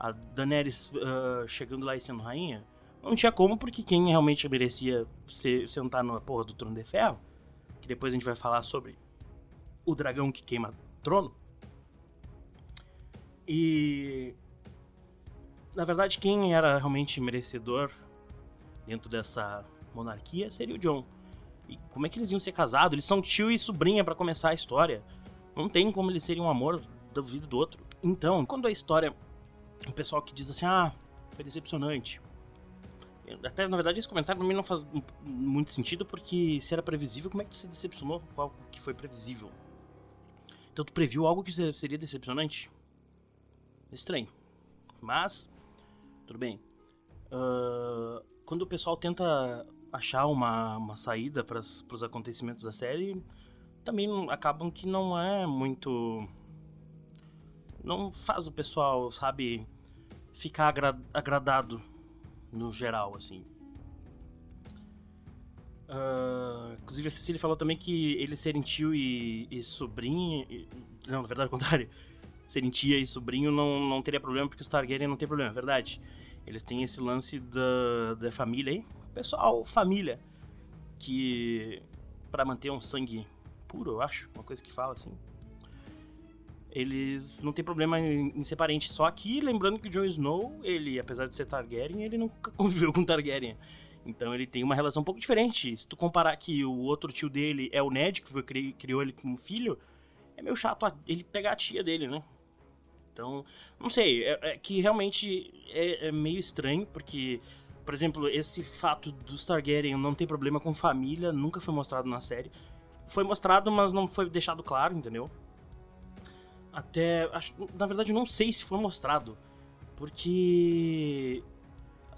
[SPEAKER 1] a Daenerys uh, chegando lá e sendo rainha, não tinha como, porque quem realmente merecia ser, sentar na porra do trono de ferro, que depois a gente vai falar sobre o dragão que queima trono. E. Na verdade, quem era realmente merecedor dentro dessa monarquia seria o John. E como é que eles iam ser casados? Eles são tio e sobrinha para começar a história. Não tem como eles serem um amor da vida do outro. Então, quando a história. O pessoal que diz assim, ah, foi decepcionante. Até, na verdade, esse comentário pra mim não faz muito sentido, porque se era previsível, como é que tu se decepcionou com algo que foi previsível? Então tu previu algo que seria decepcionante? Estranho. Mas, tudo bem. Uh, quando o pessoal tenta achar uma, uma saída para os acontecimentos da série, também acabam que não é muito. Não faz o pessoal, sabe, ficar agra agradado no geral, assim. Uh, inclusive a Cecília falou também que eles serem tio e, e sobrinho. E, não, na verdade, ao contrário. Serem tia e sobrinho não, não teria problema, porque os Targaryen não tem problema, é verdade. Eles têm esse lance da, da família aí, pessoal, família, que para manter um sangue puro, eu acho, uma coisa que fala assim. Eles não tem problema em, em ser parente. Só que, lembrando que o Jon Snow, ele, apesar de ser Targaryen, ele nunca conviveu com Targaryen. Então ele tem uma relação um pouco diferente. Se tu comparar que o outro tio dele é o Ned, que foi, criou ele como filho, é meio chato ele pegar a tia dele, né? Então, não sei, é, é que realmente é, é, meio estranho, porque, por exemplo, esse fato dos Targaryen não ter problema com família nunca foi mostrado na série. Foi mostrado, mas não foi deixado claro, entendeu? Até. Acho, na verdade, não sei se foi mostrado. Porque.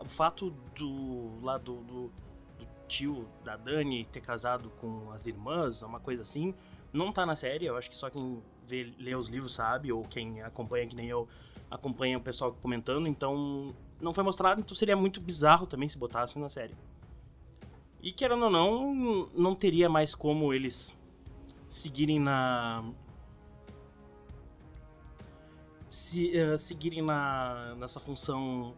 [SPEAKER 1] O fato do. lá do, do, do tio da Dani ter casado com as irmãs, uma coisa assim, não tá na série. Eu acho que só quem vê, lê os livros sabe, ou quem acompanha, que nem eu, acompanha o pessoal comentando. Então, não foi mostrado, então seria muito bizarro também se botasse na série. E querendo ou não, não teria mais como eles seguirem na, se, uh, seguirem na, nessa função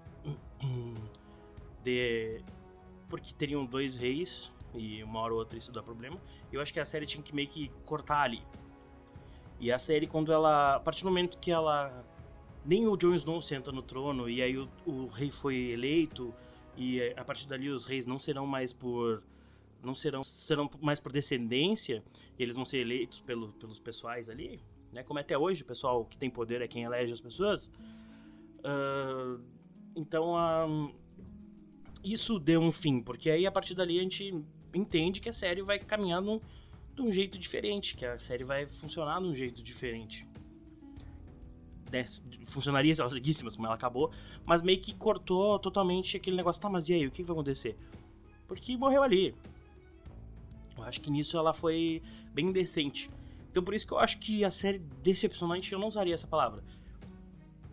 [SPEAKER 1] de. Porque teriam dois reis, e uma hora ou outra isso dá problema. Eu acho que a série tinha que meio que cortar ali. E a série, quando ela. A partir do momento que ela. Nem o Jon Snow senta no trono, e aí o, o rei foi eleito, e a partir dali os reis não serão mais por não serão serão mais por descendência, eles vão ser eleitos pelo, pelos pessoais ali né? Como é até hoje, o pessoal que tem poder é quem elege as pessoas. Uh, então, uh, isso deu um fim, porque aí a partir dali a gente entende que a série vai caminhando de um jeito diferente, que a série vai funcionar de um jeito diferente. Né? Funcionaria se ela seguisse, mas como ela acabou, mas meio que cortou totalmente aquele negócio, tá, mas e aí, o que vai acontecer? Porque morreu ali. Eu acho que nisso ela foi bem decente. Então por isso que eu acho que a série decepcionante eu não usaria essa palavra.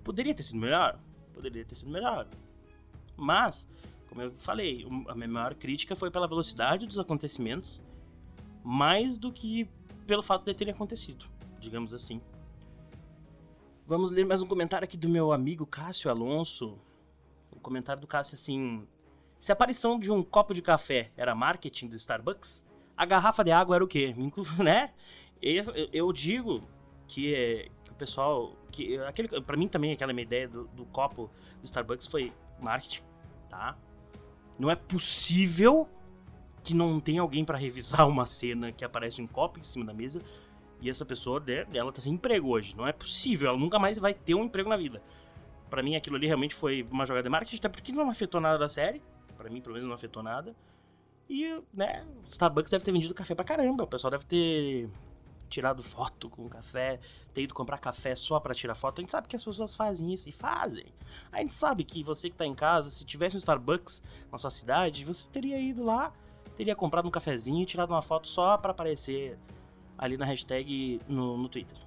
[SPEAKER 1] Poderia ter sido melhor? Poderia ter sido melhor. Mas, como eu falei, a minha maior crítica foi pela velocidade dos acontecimentos, mais do que pelo fato de terem acontecido, digamos assim. Vamos ler mais um comentário aqui do meu amigo Cássio Alonso. O comentário do Cássio é assim: Se a aparição de um copo de café era marketing do Starbucks, a garrafa de água era o quê? Né? Eu digo que, é, que o pessoal. que aquele para mim também aquela minha ideia do, do copo do Starbucks foi marketing, tá? Não é possível que não tenha alguém para revisar uma cena que aparece um copo em cima da mesa e essa pessoa ela tá sem emprego hoje. Não é possível, ela nunca mais vai ter um emprego na vida. Para mim aquilo ali realmente foi uma jogada de marketing, até porque não afetou nada da série. Para mim, pelo menos não afetou nada. E, né, Starbucks deve ter vendido café pra caramba. O pessoal deve ter tirado foto com café, ter ido comprar café só para tirar foto. A gente sabe que as pessoas fazem isso e fazem. A gente sabe que você que tá em casa, se tivesse um Starbucks na sua cidade, você teria ido lá, teria comprado um cafezinho e tirado uma foto só para aparecer ali na hashtag no, no Twitter.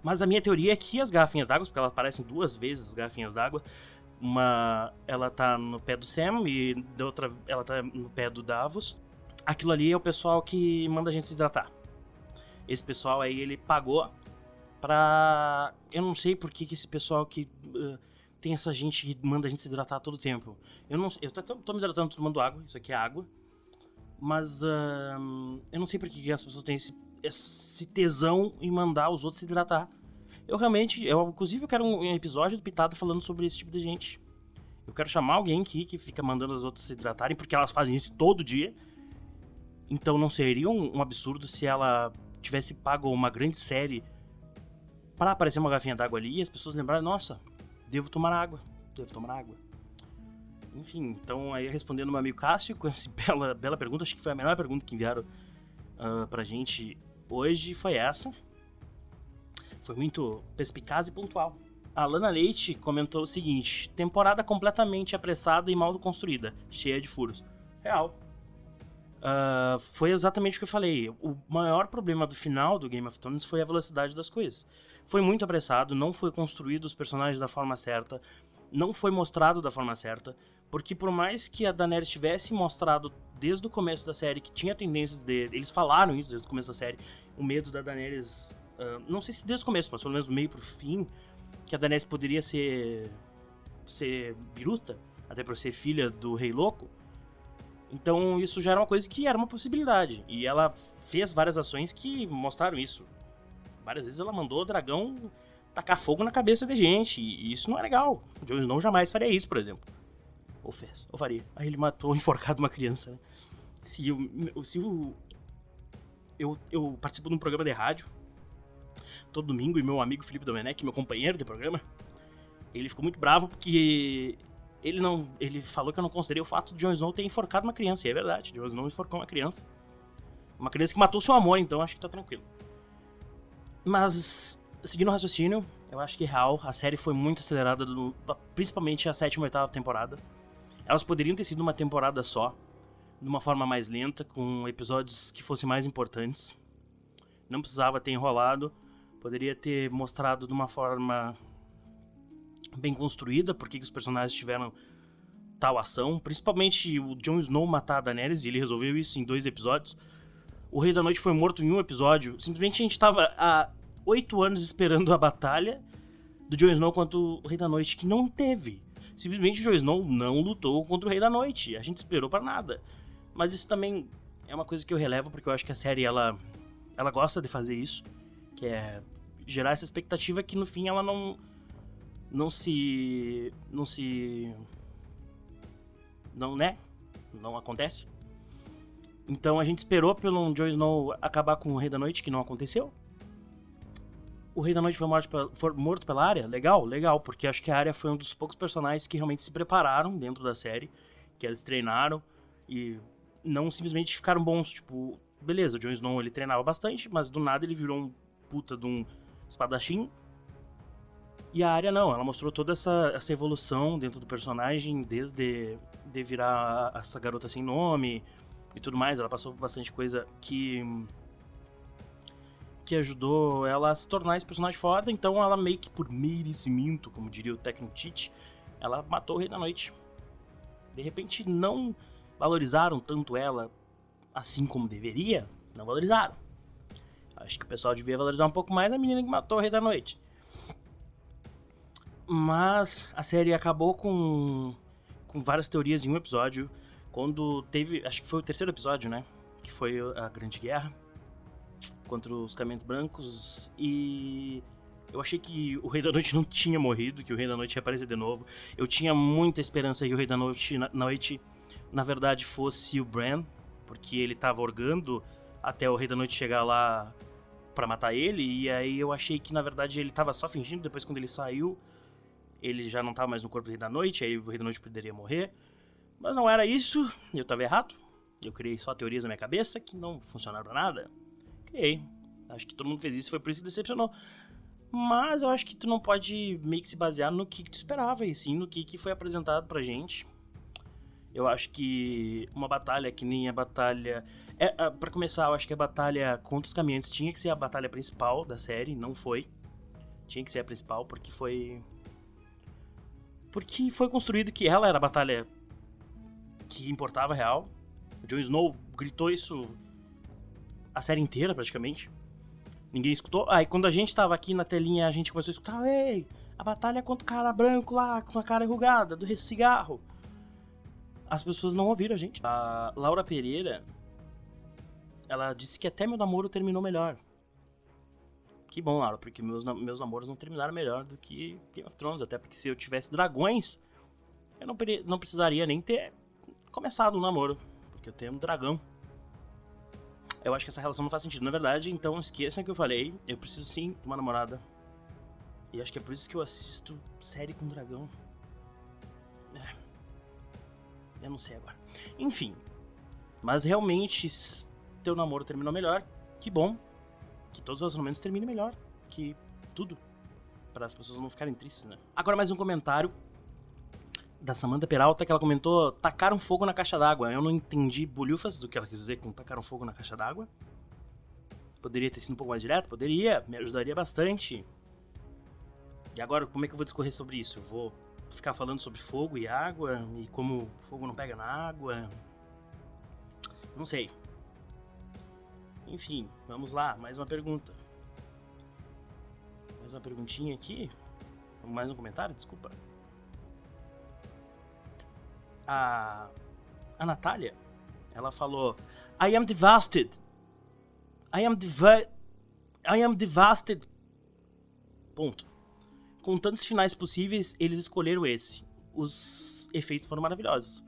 [SPEAKER 1] Mas a minha teoria é que as garrafinhas d'água, porque elas aparecem duas vezes as garrafinhas d'água, uma ela tá no pé do Sam e da outra ela tá no pé do Davos. Aquilo ali é o pessoal que manda a gente se hidratar esse pessoal aí ele pagou pra. Eu não sei por que, que esse pessoal que. Uh, tem essa gente que manda a gente se hidratar todo tempo. Eu não Eu tô, tô me hidratando tomando água, isso aqui é água. Mas uh, eu não sei por que, que as pessoas têm esse, esse tesão em mandar os outros se hidratar. Eu realmente, eu inclusive eu quero um episódio do Pitado falando sobre esse tipo de gente. Eu quero chamar alguém aqui que fica mandando as outras se hidratarem, porque elas fazem isso todo dia. Então não seria um, um absurdo se ela tivesse pago uma grande série para aparecer uma garrafinha d'água ali e as pessoas lembrarem, nossa, devo tomar água, devo tomar água. Enfim, então aí respondendo meu amigo Cássio com essa bela, bela pergunta, acho que foi a melhor pergunta que enviaram uh, pra gente hoje, foi essa. Foi muito perspicaz e pontual. A Lana Leite comentou o seguinte: temporada completamente apressada e mal construída, cheia de furos. Real. Uh, foi exatamente o que eu falei. O maior problema do final do Game of Thrones foi a velocidade das coisas. Foi muito apressado, não foi construído os personagens da forma certa, não foi mostrado da forma certa, porque por mais que a Daenerys tivesse mostrado desde o começo da série que tinha tendências de... Eles falaram isso desde o começo da série, o medo da Daenerys... Uh, não sei se desde o começo, mas pelo menos do meio pro fim, que a Daenerys poderia ser... ser biruta, até por ser filha do Rei Louco. Então isso já era uma coisa que era uma possibilidade. E ela fez várias ações que mostraram isso. Várias vezes ela mandou o dragão tacar fogo na cabeça de gente. E isso não é legal. O Jon Snow jamais faria isso, por exemplo. Ou fez, ou faria. Aí ele matou enforcado uma criança, né? Se, eu, se eu, eu, eu participo de um programa de rádio todo domingo e meu amigo Felipe Domenech, meu companheiro de programa, ele ficou muito bravo porque ele não, ele falou que eu não considerei o fato de Jon Snow ter enforcado uma criança, e é verdade, Jon Snow enforcou uma criança. Uma criança que matou seu amor, então acho que tá tranquilo. Mas, seguindo o raciocínio, eu acho que real, a série foi muito acelerada, no, principalmente a sétima e oitava temporada. Elas poderiam ter sido uma temporada só, de uma forma mais lenta, com episódios que fossem mais importantes. Não precisava ter enrolado, poderia ter mostrado de uma forma bem construída porque que os personagens tiveram tal ação, principalmente o Jon Snow matar a Daenerys, e ele resolveu isso em dois episódios. O Rei da Noite foi morto em um episódio. Simplesmente a gente estava há oito anos esperando a batalha do Jon Snow contra o Rei da Noite, que não teve. Simplesmente o Jon Snow não lutou contra o Rei da Noite. A gente esperou para nada. Mas isso também é uma coisa que eu relevo, porque eu acho que a série, ela, ela gosta de fazer isso. Que é gerar essa expectativa que no fim ela não não se não se não né? Não acontece. Então a gente esperou pelo Jon Snow acabar com o Rei da Noite que não aconteceu. O Rei da Noite foi morto, pela, foi morto pela área? Legal legal porque acho que a área foi um dos poucos personagens que realmente se prepararam dentro da série que eles treinaram e não simplesmente ficaram bons tipo beleza o Jon Snow ele treinava bastante mas do nada ele virou um puta de um espadachim e a área não, ela mostrou toda essa, essa evolução dentro do personagem, desde de virar essa garota sem nome e tudo mais. Ela passou bastante coisa que. que ajudou ela a se tornar esse personagem foda. Então ela meio que por merecimento, como diria o Tecno Tite, ela matou o Rei da Noite. De repente não valorizaram tanto ela assim como deveria. Não valorizaram. Acho que o pessoal devia valorizar um pouco mais a menina que matou o Rei da Noite. Mas a série acabou com, com várias teorias em um episódio. Quando teve. Acho que foi o terceiro episódio, né? Que foi a Grande Guerra contra os Caminhos Brancos. E eu achei que o Rei da Noite não tinha morrido, que o Rei da Noite ia aparecer de novo. Eu tinha muita esperança que o Rei da Noite, na, noite, na verdade, fosse o Bran, porque ele tava orgando até o Rei da Noite chegar lá para matar ele. E aí eu achei que, na verdade, ele tava só fingindo. Depois, quando ele saiu, ele já não estava mais no corpo do Rei da Noite, aí o Rei da Noite poderia morrer. Mas não era isso, eu estava errado. Eu criei só teorias na minha cabeça que não funcionaram pra nada. Criei. Acho que todo mundo fez isso, foi por isso que decepcionou. Mas eu acho que tu não pode meio que se basear no que, que tu esperava, e sim no que, que foi apresentado pra gente. Eu acho que uma batalha que nem a batalha. É, para começar, eu acho que a batalha contra os caminhantes tinha que ser a batalha principal da série, não foi. Tinha que ser a principal, porque foi porque foi construído que ela era a batalha que importava real. O Jon Snow gritou isso a série inteira, praticamente. Ninguém escutou. Aí quando a gente tava aqui na telinha, a gente começou a escutar: Ei, a batalha contra o cara branco lá, com a cara enrugada, do cigarro. As pessoas não ouviram a gente. A Laura Pereira, ela disse que até meu namoro terminou melhor. Que bom, Laura, porque meus, meus namoros não terminaram melhor do que Game of Thrones. Até porque se eu tivesse dragões, eu não, não precisaria nem ter começado um namoro. Porque eu tenho um dragão. Eu acho que essa relação não faz sentido. Na verdade, então esqueçam o que eu falei. Eu preciso sim de uma namorada. E acho que é por isso que eu assisto série com dragão. É. Eu não sei agora. Enfim. Mas realmente, teu namoro terminou melhor. Que bom que todos os relacionamentos terminem melhor. Que tudo. Para as pessoas não ficarem tristes, né? Agora mais um comentário da Samantha Peralta que ela comentou: tacaram fogo na caixa d'água. Eu não entendi bolhufas do que ela quis dizer com tacaram fogo na caixa d'água. Poderia ter sido um pouco mais direto? Poderia, me ajudaria bastante. E agora, como é que eu vou discorrer sobre isso? Eu vou ficar falando sobre fogo e água e como fogo não pega na água? Não sei. Enfim, vamos lá, mais uma pergunta. Mais uma perguntinha aqui. Mais um comentário, desculpa. A, a Natália, ela falou: I am devastated. I am devastated. I am devastated. Ponto. Com tantos finais possíveis, eles escolheram esse. Os efeitos foram maravilhosos.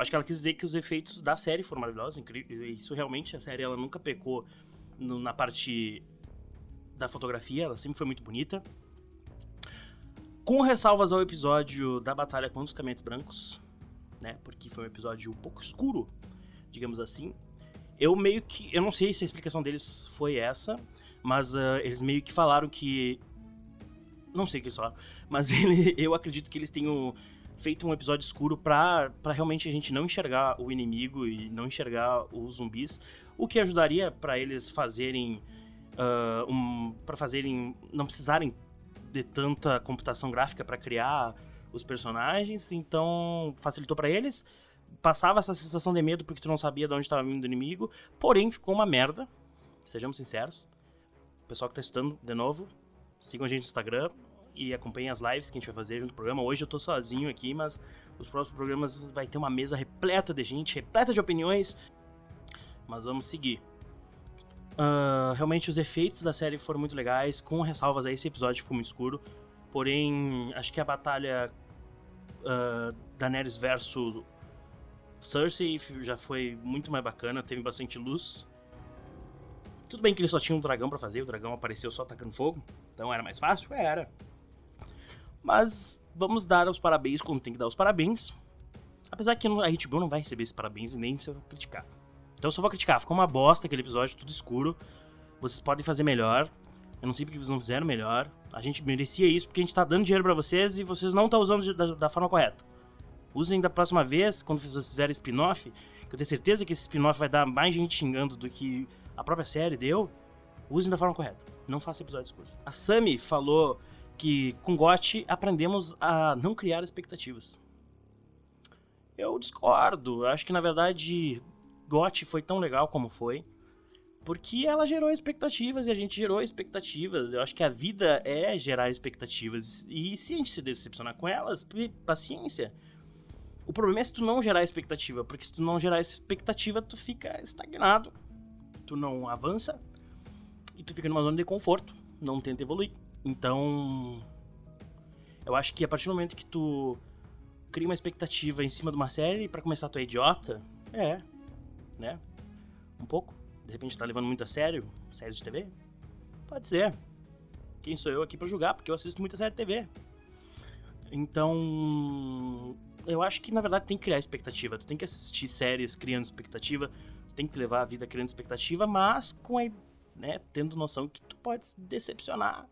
[SPEAKER 1] Acho que ela quis dizer que os efeitos da série foram maravilhosos, incrível. Isso realmente, a série ela nunca pecou no, na parte da fotografia, ela sempre foi muito bonita. Com ressalvas ao episódio da batalha contra os caminhantes brancos, né? Porque foi um episódio um pouco escuro, digamos assim. Eu meio que. Eu não sei se a explicação deles foi essa, mas uh, eles meio que falaram que. Não sei o que eles falaram, mas ele, eu acredito que eles tenham feito um episódio escuro pra realmente a gente não enxergar o inimigo e não enxergar os zumbis, o que ajudaria para eles fazerem. Uh, um, para fazerem. não precisarem de tanta computação gráfica para criar os personagens, então facilitou para eles. Passava essa sensação de medo porque tu não sabia de onde estava vindo o inimigo, porém ficou uma merda, sejamos sinceros. O pessoal que tá estudando, de novo, sigam a gente no Instagram e acompanhem as lives que a gente vai fazer junto no programa. Hoje eu tô sozinho aqui, mas os próximos programas vai ter uma mesa repleta de gente, repleta de opiniões. Mas vamos seguir. Uh, realmente os efeitos da série foram muito legais, com ressalvas a esse episódio ficou muito escuro. Porém, acho que a batalha uh, Daenerys versus Cersei já foi muito mais bacana, teve bastante luz. Tudo bem que ele só tinha um dragão para fazer, o dragão apareceu só atacando fogo, então era mais fácil? Era. Mas vamos dar os parabéns quando tem que dar os parabéns. Apesar que a HBO não vai receber esses parabéns e nem se eu criticar. Então eu só vou criticar. Ficou uma bosta aquele episódio, tudo escuro. Vocês podem fazer melhor. Eu não sei porque vocês não fizeram melhor. A gente merecia isso porque a gente tá dando dinheiro para vocês e vocês não estão tá usando da, da, forma correta. Usem da próxima vez, quando vocês fizerem spin-off, que eu tenho certeza que esse spin-off vai dar mais gente xingando do que a própria série deu. Usem da forma correta. Não façam episódios curtos. A Sami falou que com GOT aprendemos a não criar expectativas. Eu discordo. Acho que na verdade GOT foi tão legal como foi, porque ela gerou expectativas e a gente gerou expectativas. Eu acho que a vida é gerar expectativas. E se a gente se decepcionar com elas, paciência. O problema é se tu não gerar expectativa, porque se tu não gerar expectativa, tu fica estagnado. Tu não avança e tu fica numa zona de conforto, não tenta evoluir. Então, eu acho que a partir do momento que tu cria uma expectativa em cima de uma série para começar tu é idiota, é, né? Um pouco. De repente tá levando muito a sério séries de TV? Pode ser. Quem sou eu aqui para julgar? Porque eu assisto muita série de TV. Então, eu acho que na verdade tem que criar expectativa. Tu tem que assistir séries criando expectativa, tu tem que levar a vida criando expectativa, mas com a, né, tendo noção que tu pode se decepcionar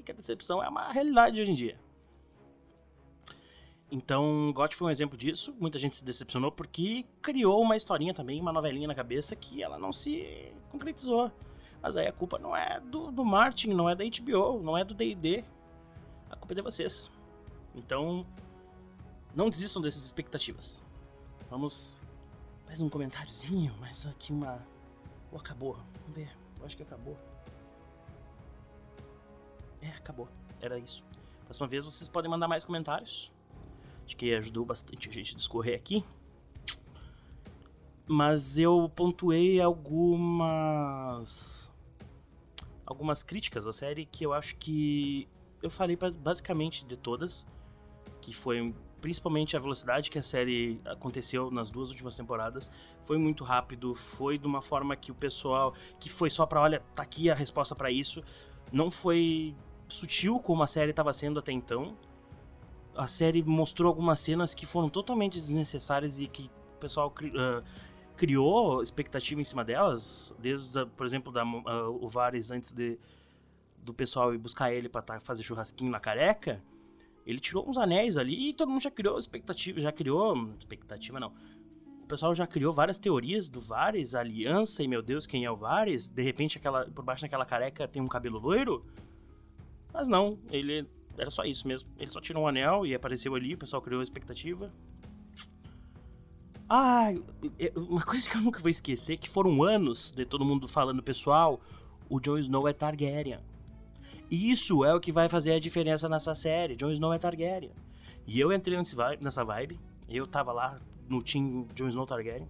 [SPEAKER 1] e que a decepção é uma realidade hoje em dia. Então, GOT foi um exemplo disso. Muita gente se decepcionou porque criou uma historinha também, uma novelinha na cabeça que ela não se concretizou. Mas aí a culpa não é do, do Martin, não é da HBO, não é do D&D. A culpa é de vocês. Então, não desistam dessas expectativas. Vamos... Mais um comentáriozinho, mais aqui uma... Ou acabou? Vamos ver. Eu acho que acabou. É, acabou. Era isso. Próxima vez vocês podem mandar mais comentários. Acho que ajudou bastante a gente a discorrer aqui. Mas eu pontuei algumas. algumas críticas à série que eu acho que. Eu falei basicamente de todas. Que foi principalmente a velocidade que a série aconteceu nas duas últimas temporadas. Foi muito rápido, foi de uma forma que o pessoal. que foi só pra, olha, tá aqui a resposta para isso. Não foi sutil como a série estava sendo até então a série mostrou algumas cenas que foram totalmente desnecessárias e que o pessoal cri, uh, criou expectativa em cima delas, desde, por exemplo, da, uh, o Vares antes de, do pessoal ir buscar ele para tá, fazer churrasquinho na careca. Ele tirou uns anéis ali e todo mundo já criou expectativa, já criou expectativa não. O pessoal já criou várias teorias do Vares, aliança e meu Deus, quem é o Vares? De repente aquela por baixo daquela careca tem um cabelo loiro? Mas não, ele era só isso mesmo. Ele só tirou um anel e apareceu ali, o pessoal criou a expectativa. Ah, uma coisa que eu nunca vou esquecer, que foram anos de todo mundo falando, pessoal, o Jon Snow é Targaryen. E isso é o que vai fazer a diferença nessa série. Jon Snow é Targaryen. E eu entrei nessa vibe. Eu tava lá no team Jon Snow Targaryen.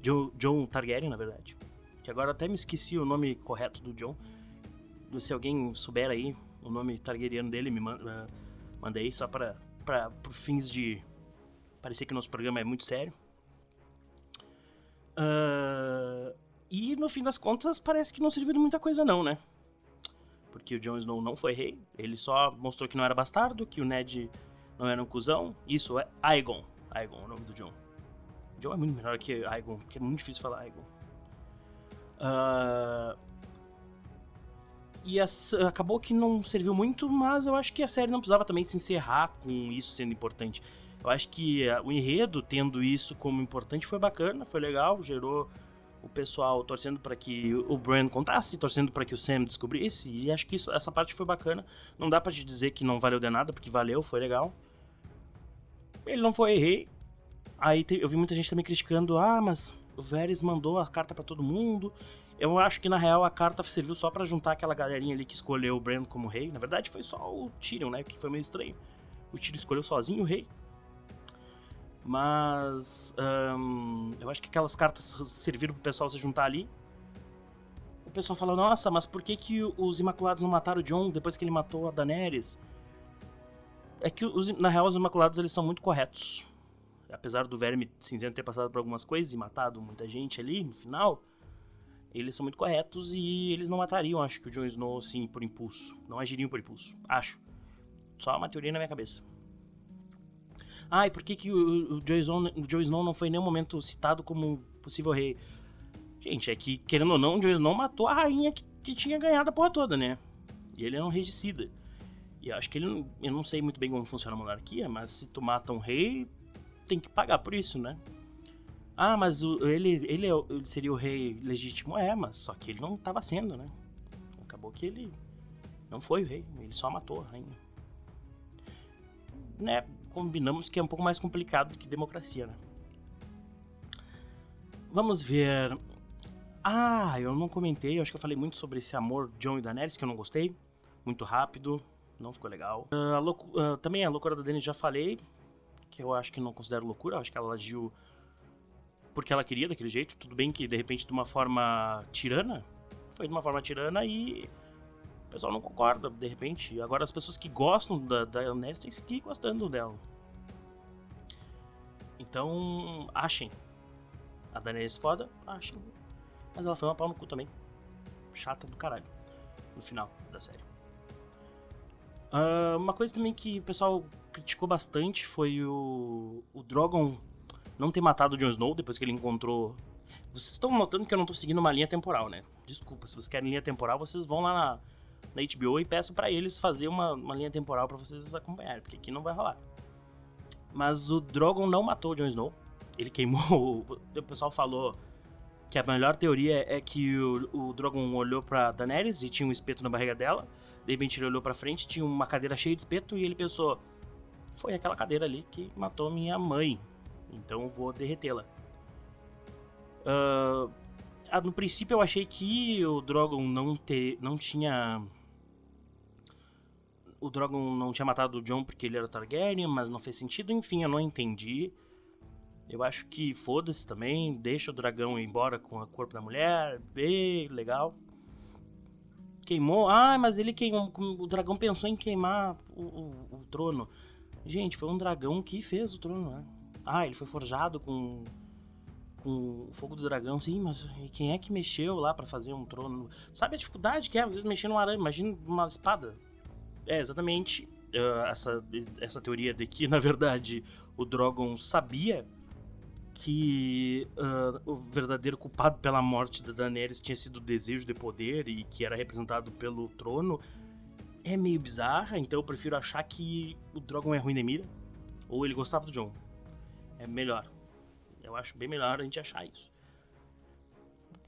[SPEAKER 1] John, John Targaryen, na verdade. Que agora até me esqueci o nome correto do John. se alguém souber aí o nome targaryen dele, me manda, uh, mandei só para por fins de parecer que nosso programa é muito sério. Uh, e no fim das contas parece que não serviu de muita coisa não, né? Porque o Jon Snow não foi rei, ele só mostrou que não era bastardo, que o Ned não era um cuzão. Isso é Aegon. Aegon é o nome do Jon. Jon é muito melhor que Aegon, porque é muito difícil falar Aegon. Uh, e acabou que não serviu muito, mas eu acho que a série não precisava também se encerrar com isso sendo importante. Eu acho que uh, o enredo, tendo isso como importante, foi bacana, foi legal, gerou o pessoal torcendo para que o Bran contasse, torcendo para que o Sam descobrisse, e acho que isso, essa parte foi bacana. Não dá para te dizer que não valeu de nada, porque valeu, foi legal. Ele não foi rei. Aí eu vi muita gente também criticando, ah, mas o Varys mandou a carta para todo mundo, eu acho que na real a carta serviu só para juntar aquela galerinha ali que escolheu o Bran como rei. Na verdade foi só o Tyrion, né? Que foi meio estranho. O Tyrion escolheu sozinho o rei. Mas eu acho que aquelas cartas serviram pro pessoal se juntar ali. O pessoal fala, nossa, mas por que, que os Imaculados não mataram o Jon depois que ele matou a Daenerys? É que os, na real os Imaculados eles são muito corretos. Apesar do Verme Cinzento ter passado por algumas coisas e matado muita gente ali no final, eles são muito corretos e eles não matariam, acho que o Jon Snow assim por impulso. Não agiriam por impulso, acho. Só uma teoria na minha cabeça. Ah, e por que, que o, o, Jon Snow, o Jon Snow não foi em nenhum momento citado como possível rei? Gente, é que, querendo ou não, o Jon Snow matou a rainha que, que tinha ganhado a porra toda, né? E ele é um regicida. E acho que ele. Eu não sei muito bem como funciona a monarquia, mas se tu mata um rei, tem que pagar por isso, né? Ah, mas o, ele, ele, é ele seria o rei legítimo? É, mas só que ele não estava sendo, né? Acabou que ele não foi o rei, ele só matou a rainha. Né, combinamos que é um pouco mais complicado do que democracia, né? Vamos ver. Ah, eu não comentei, eu acho que eu falei muito sobre esse amor John e Daenerys, que eu não gostei. Muito rápido, não ficou legal. Uh, a uh, também a loucura da Daenerys já falei, que eu acho que não considero loucura, acho que ela agiu porque ela queria daquele jeito. Tudo bem que de repente de uma forma tirana, foi de uma forma tirana e o pessoal não concorda, de repente. Agora as pessoas que gostam da, da Daenerys têm que seguir gostando dela. Então, achem. A Daenerys foda, achem. Mas ela foi uma pau no cu também. Chata do caralho. No final da série. Uh, uma coisa também que o pessoal criticou bastante foi o, o Drogon não ter matado o Jon Snow depois que ele encontrou. Vocês estão notando que eu não tô seguindo uma linha temporal, né? Desculpa, se vocês querem linha temporal, vocês vão lá na, na HBO e peçam para eles fazer uma, uma linha temporal para vocês acompanharem, porque aqui não vai rolar. Mas o Drogon não matou o Jon Snow. Ele queimou. O pessoal falou que a melhor teoria é que o, o Drogon olhou pra Daenerys e tinha um espeto na barriga dela. De repente ele olhou pra frente, tinha uma cadeira cheia de espeto e ele pensou: Foi aquela cadeira ali que matou minha mãe então vou derretê-la. Uh, no princípio eu achei que o Drogon não, ter, não tinha. O Drogon não tinha matado o Jon porque ele era Targaryen, mas não fez sentido. Enfim, eu não entendi. Eu acho que foda-se também. Deixa o dragão ir embora com o corpo da mulher. Bem legal. Queimou. Ah, mas ele queimou. O dragão pensou em queimar o, o, o trono. Gente, foi um dragão que fez o trono, né? Ah, ele foi forjado com com o fogo do dragão, sim, mas quem é que mexeu lá para fazer um trono? Sabe a dificuldade que é às vezes mexer num arame? Imagina uma espada. É exatamente uh, essa essa teoria de que na verdade o Drogon sabia que uh, o verdadeiro culpado pela morte da Daenerys tinha sido o desejo de poder e que era representado pelo trono é meio bizarra, então eu prefiro achar que o Drogon é ruim de mira ou ele gostava do Jon. É melhor. Eu acho bem melhor a gente achar isso.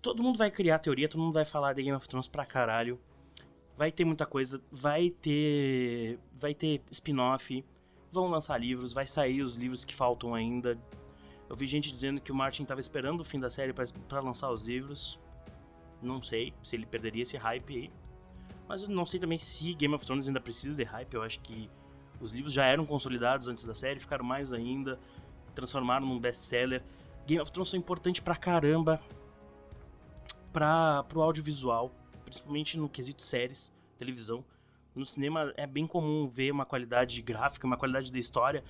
[SPEAKER 1] Todo mundo vai criar teoria, todo mundo vai falar de Game of Thrones pra caralho. Vai ter muita coisa, vai ter. Vai ter spin-off, vão lançar livros, vai sair os livros que faltam ainda. Eu vi gente dizendo que o Martin tava esperando o fim da série para lançar os livros. Não sei se ele perderia esse hype aí. Mas eu não sei também se Game of Thrones ainda precisa de hype. Eu acho que os livros já eram consolidados antes da série, ficaram mais ainda transformaram num best-seller. Game of Thrones foi importante pra caramba pra, pro audiovisual, principalmente no quesito séries, televisão. No cinema é bem comum ver uma qualidade gráfica, uma qualidade da história,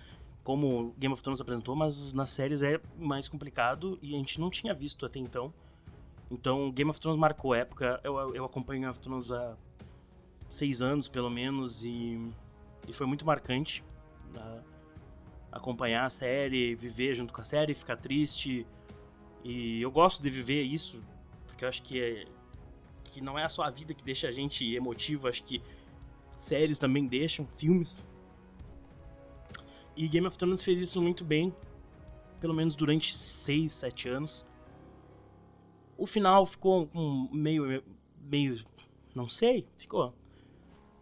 [SPEAKER 1] como Game of Thrones apresentou, mas nas séries é mais complicado e a gente não tinha visto até então. Então, Game of Thrones marcou época. Eu, eu acompanho Game of Thrones há seis anos, pelo menos, e, e foi muito marcante né? Acompanhar a série, viver junto com a série, ficar triste. E eu gosto de viver isso, porque eu acho que, é, que não é só a vida que deixa a gente emotivo, acho que séries também deixam, filmes. E Game of Thrones fez isso muito bem, pelo menos durante 6, 7 anos. O final ficou um meio meio não sei, ficou.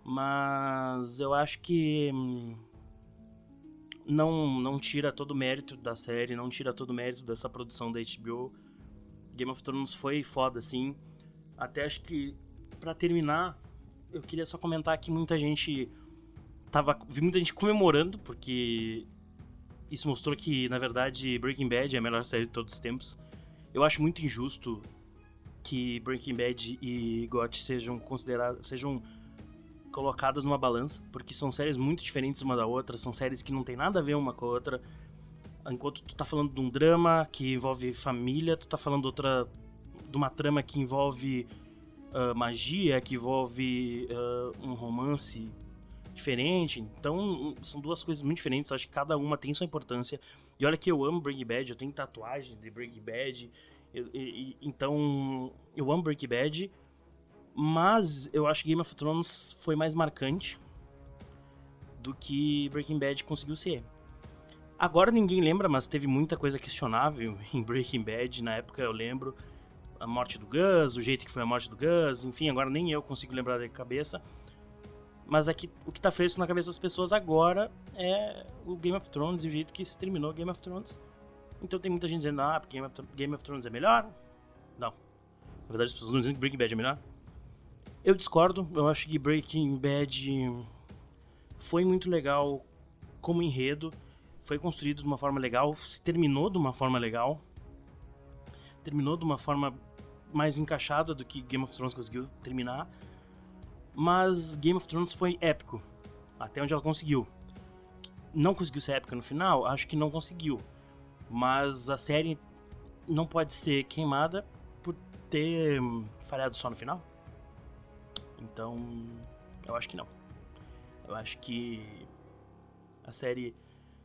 [SPEAKER 1] Mas eu acho que hum, não não tira todo o mérito da série, não tira todo o mérito dessa produção da HBO. Game of Thrones foi foda assim. Até acho que para terminar, eu queria só comentar que muita gente tava vi muita gente comemorando porque isso mostrou que na verdade Breaking Bad é a melhor série de todos os tempos. Eu acho muito injusto que Breaking Bad e GOT sejam consideradas sejam colocadas numa balança, porque são séries muito diferentes uma da outra, são séries que não tem nada a ver uma com a outra. Enquanto tu tá falando de um drama que envolve família, tu tá falando outra de uma trama que envolve uh, magia, que envolve uh, um romance diferente. Então, são duas coisas muito diferentes. Acho que cada uma tem sua importância. E olha que eu amo Breaking Bad, eu tenho tatuagem de Breaking Bad. Eu, eu, então, eu amo Breaking Bad, mas eu acho que Game of Thrones foi mais marcante do que Breaking Bad conseguiu ser. Agora ninguém lembra, mas teve muita coisa questionável em Breaking Bad. Na época eu lembro a morte do Gus, o jeito que foi a morte do Gus, enfim, agora nem eu consigo lembrar da cabeça. Mas aqui, o que tá fresco na cabeça das pessoas agora é o Game of Thrones e o jeito que se terminou Game of Thrones. Então tem muita gente dizendo, ah, porque Game of Thrones é melhor. Não. Na verdade, as pessoas não dizem que Breaking Bad é melhor. Eu discordo, eu acho que Breaking Bad foi muito legal como enredo, foi construído de uma forma legal, se terminou de uma forma legal, terminou de uma forma mais encaixada do que Game of Thrones conseguiu terminar. Mas Game of Thrones foi épico, até onde ela conseguiu. Não conseguiu ser épica no final? Acho que não conseguiu. Mas a série não pode ser queimada por ter falhado só no final. Então, eu acho que não. Eu acho que a série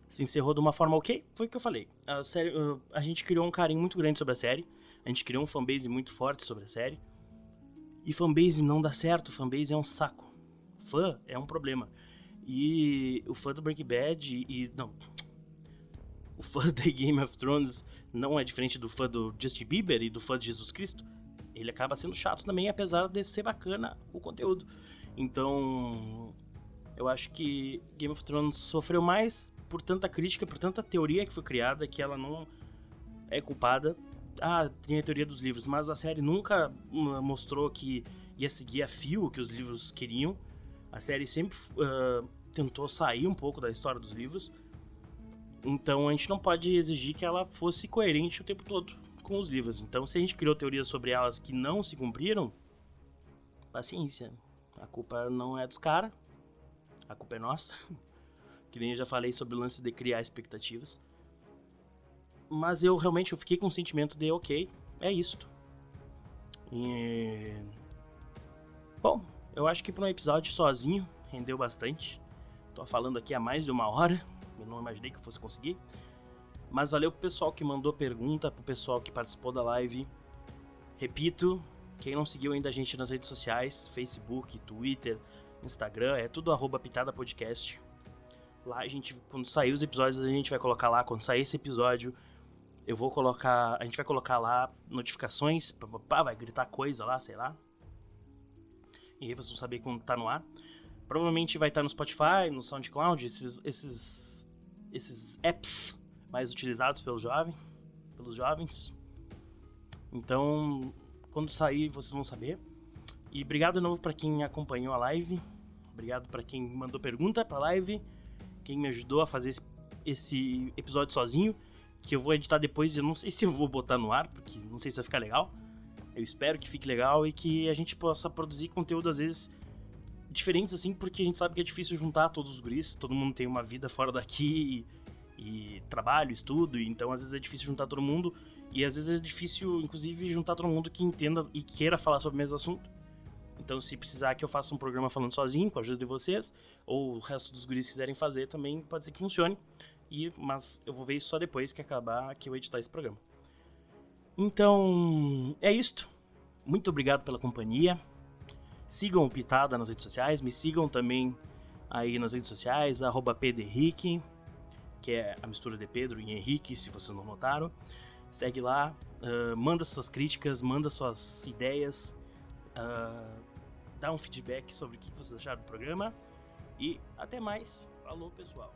[SPEAKER 1] se encerrou de uma forma ok. Foi o que eu falei. A, série, a gente criou um carinho muito grande sobre a série. A gente criou um fanbase muito forte sobre a série. E fanbase não dá certo, fanbase é um saco. Fã é um problema. E o fã do Breaking Bad e. Não. O fã de Game of Thrones não é diferente do fã do Justin Bieber e do fã de Jesus Cristo. Ele acaba sendo chato também, apesar de ser bacana o conteúdo. Então. Eu acho que Game of Thrones sofreu mais por tanta crítica, por tanta teoria que foi criada, que ela não é culpada ah, tem a teoria dos livros, mas a série nunca hum, mostrou que ia seguir a fio que os livros queriam. A série sempre uh, tentou sair um pouco da história dos livros. Então a gente não pode exigir que ela fosse coerente o tempo todo com os livros. Então se a gente criou teorias sobre elas que não se cumpriram, paciência. A culpa não é dos caras, a culpa é nossa. que nem eu já falei sobre o lance de criar expectativas. Mas eu realmente eu fiquei com o sentimento de, ok, é isto. E... Bom, eu acho que para um episódio sozinho rendeu bastante. Tô falando aqui há mais de uma hora, eu não imaginei que eu fosse conseguir. Mas valeu pro pessoal que mandou pergunta, pro pessoal que participou da live. Repito, quem não seguiu ainda a gente nas redes sociais, Facebook, Twitter, Instagram, é tudo arroba Pitada Podcast. Lá a gente, quando sair os episódios, a gente vai colocar lá, quando sair esse episódio, eu vou colocar. A gente vai colocar lá notificações, pá, vai gritar coisa lá, sei lá. E aí vocês vão saber quando tá no ar. Provavelmente vai estar tá no Spotify, no SoundCloud, esses, esses, esses apps mais utilizados pelos jovens, pelos jovens. Então, quando sair, vocês vão saber. E obrigado de novo para quem acompanhou a live. Obrigado para quem mandou pergunta pra live. Quem me ajudou a fazer esse, esse episódio sozinho que eu vou editar depois. Eu não sei se eu vou botar no ar, porque não sei se vai ficar legal. Eu espero que fique legal e que a gente possa produzir conteúdo às vezes diferentes assim, porque a gente sabe que é difícil juntar todos os guris, todo mundo tem uma vida fora daqui e, e trabalho, estudo, e então às vezes é difícil juntar todo mundo e às vezes é difícil, inclusive, juntar todo mundo que entenda e queira falar sobre o mesmo assunto. Então, se precisar que eu faça um programa falando sozinho, com a ajuda de vocês, ou o resto dos guris quiserem fazer, também pode ser que funcione. E, mas eu vou ver isso só depois que acabar que eu editar esse programa. Então, é isto. Muito obrigado pela companhia. Sigam o Pitada nas redes sociais, me sigam também aí nas redes sociais, arroba que é a mistura de Pedro e Henrique, se vocês não notaram. Segue lá, uh, manda suas críticas, manda suas ideias, uh, dá um feedback sobre o que vocês acharam do programa. E até mais. Falou, pessoal.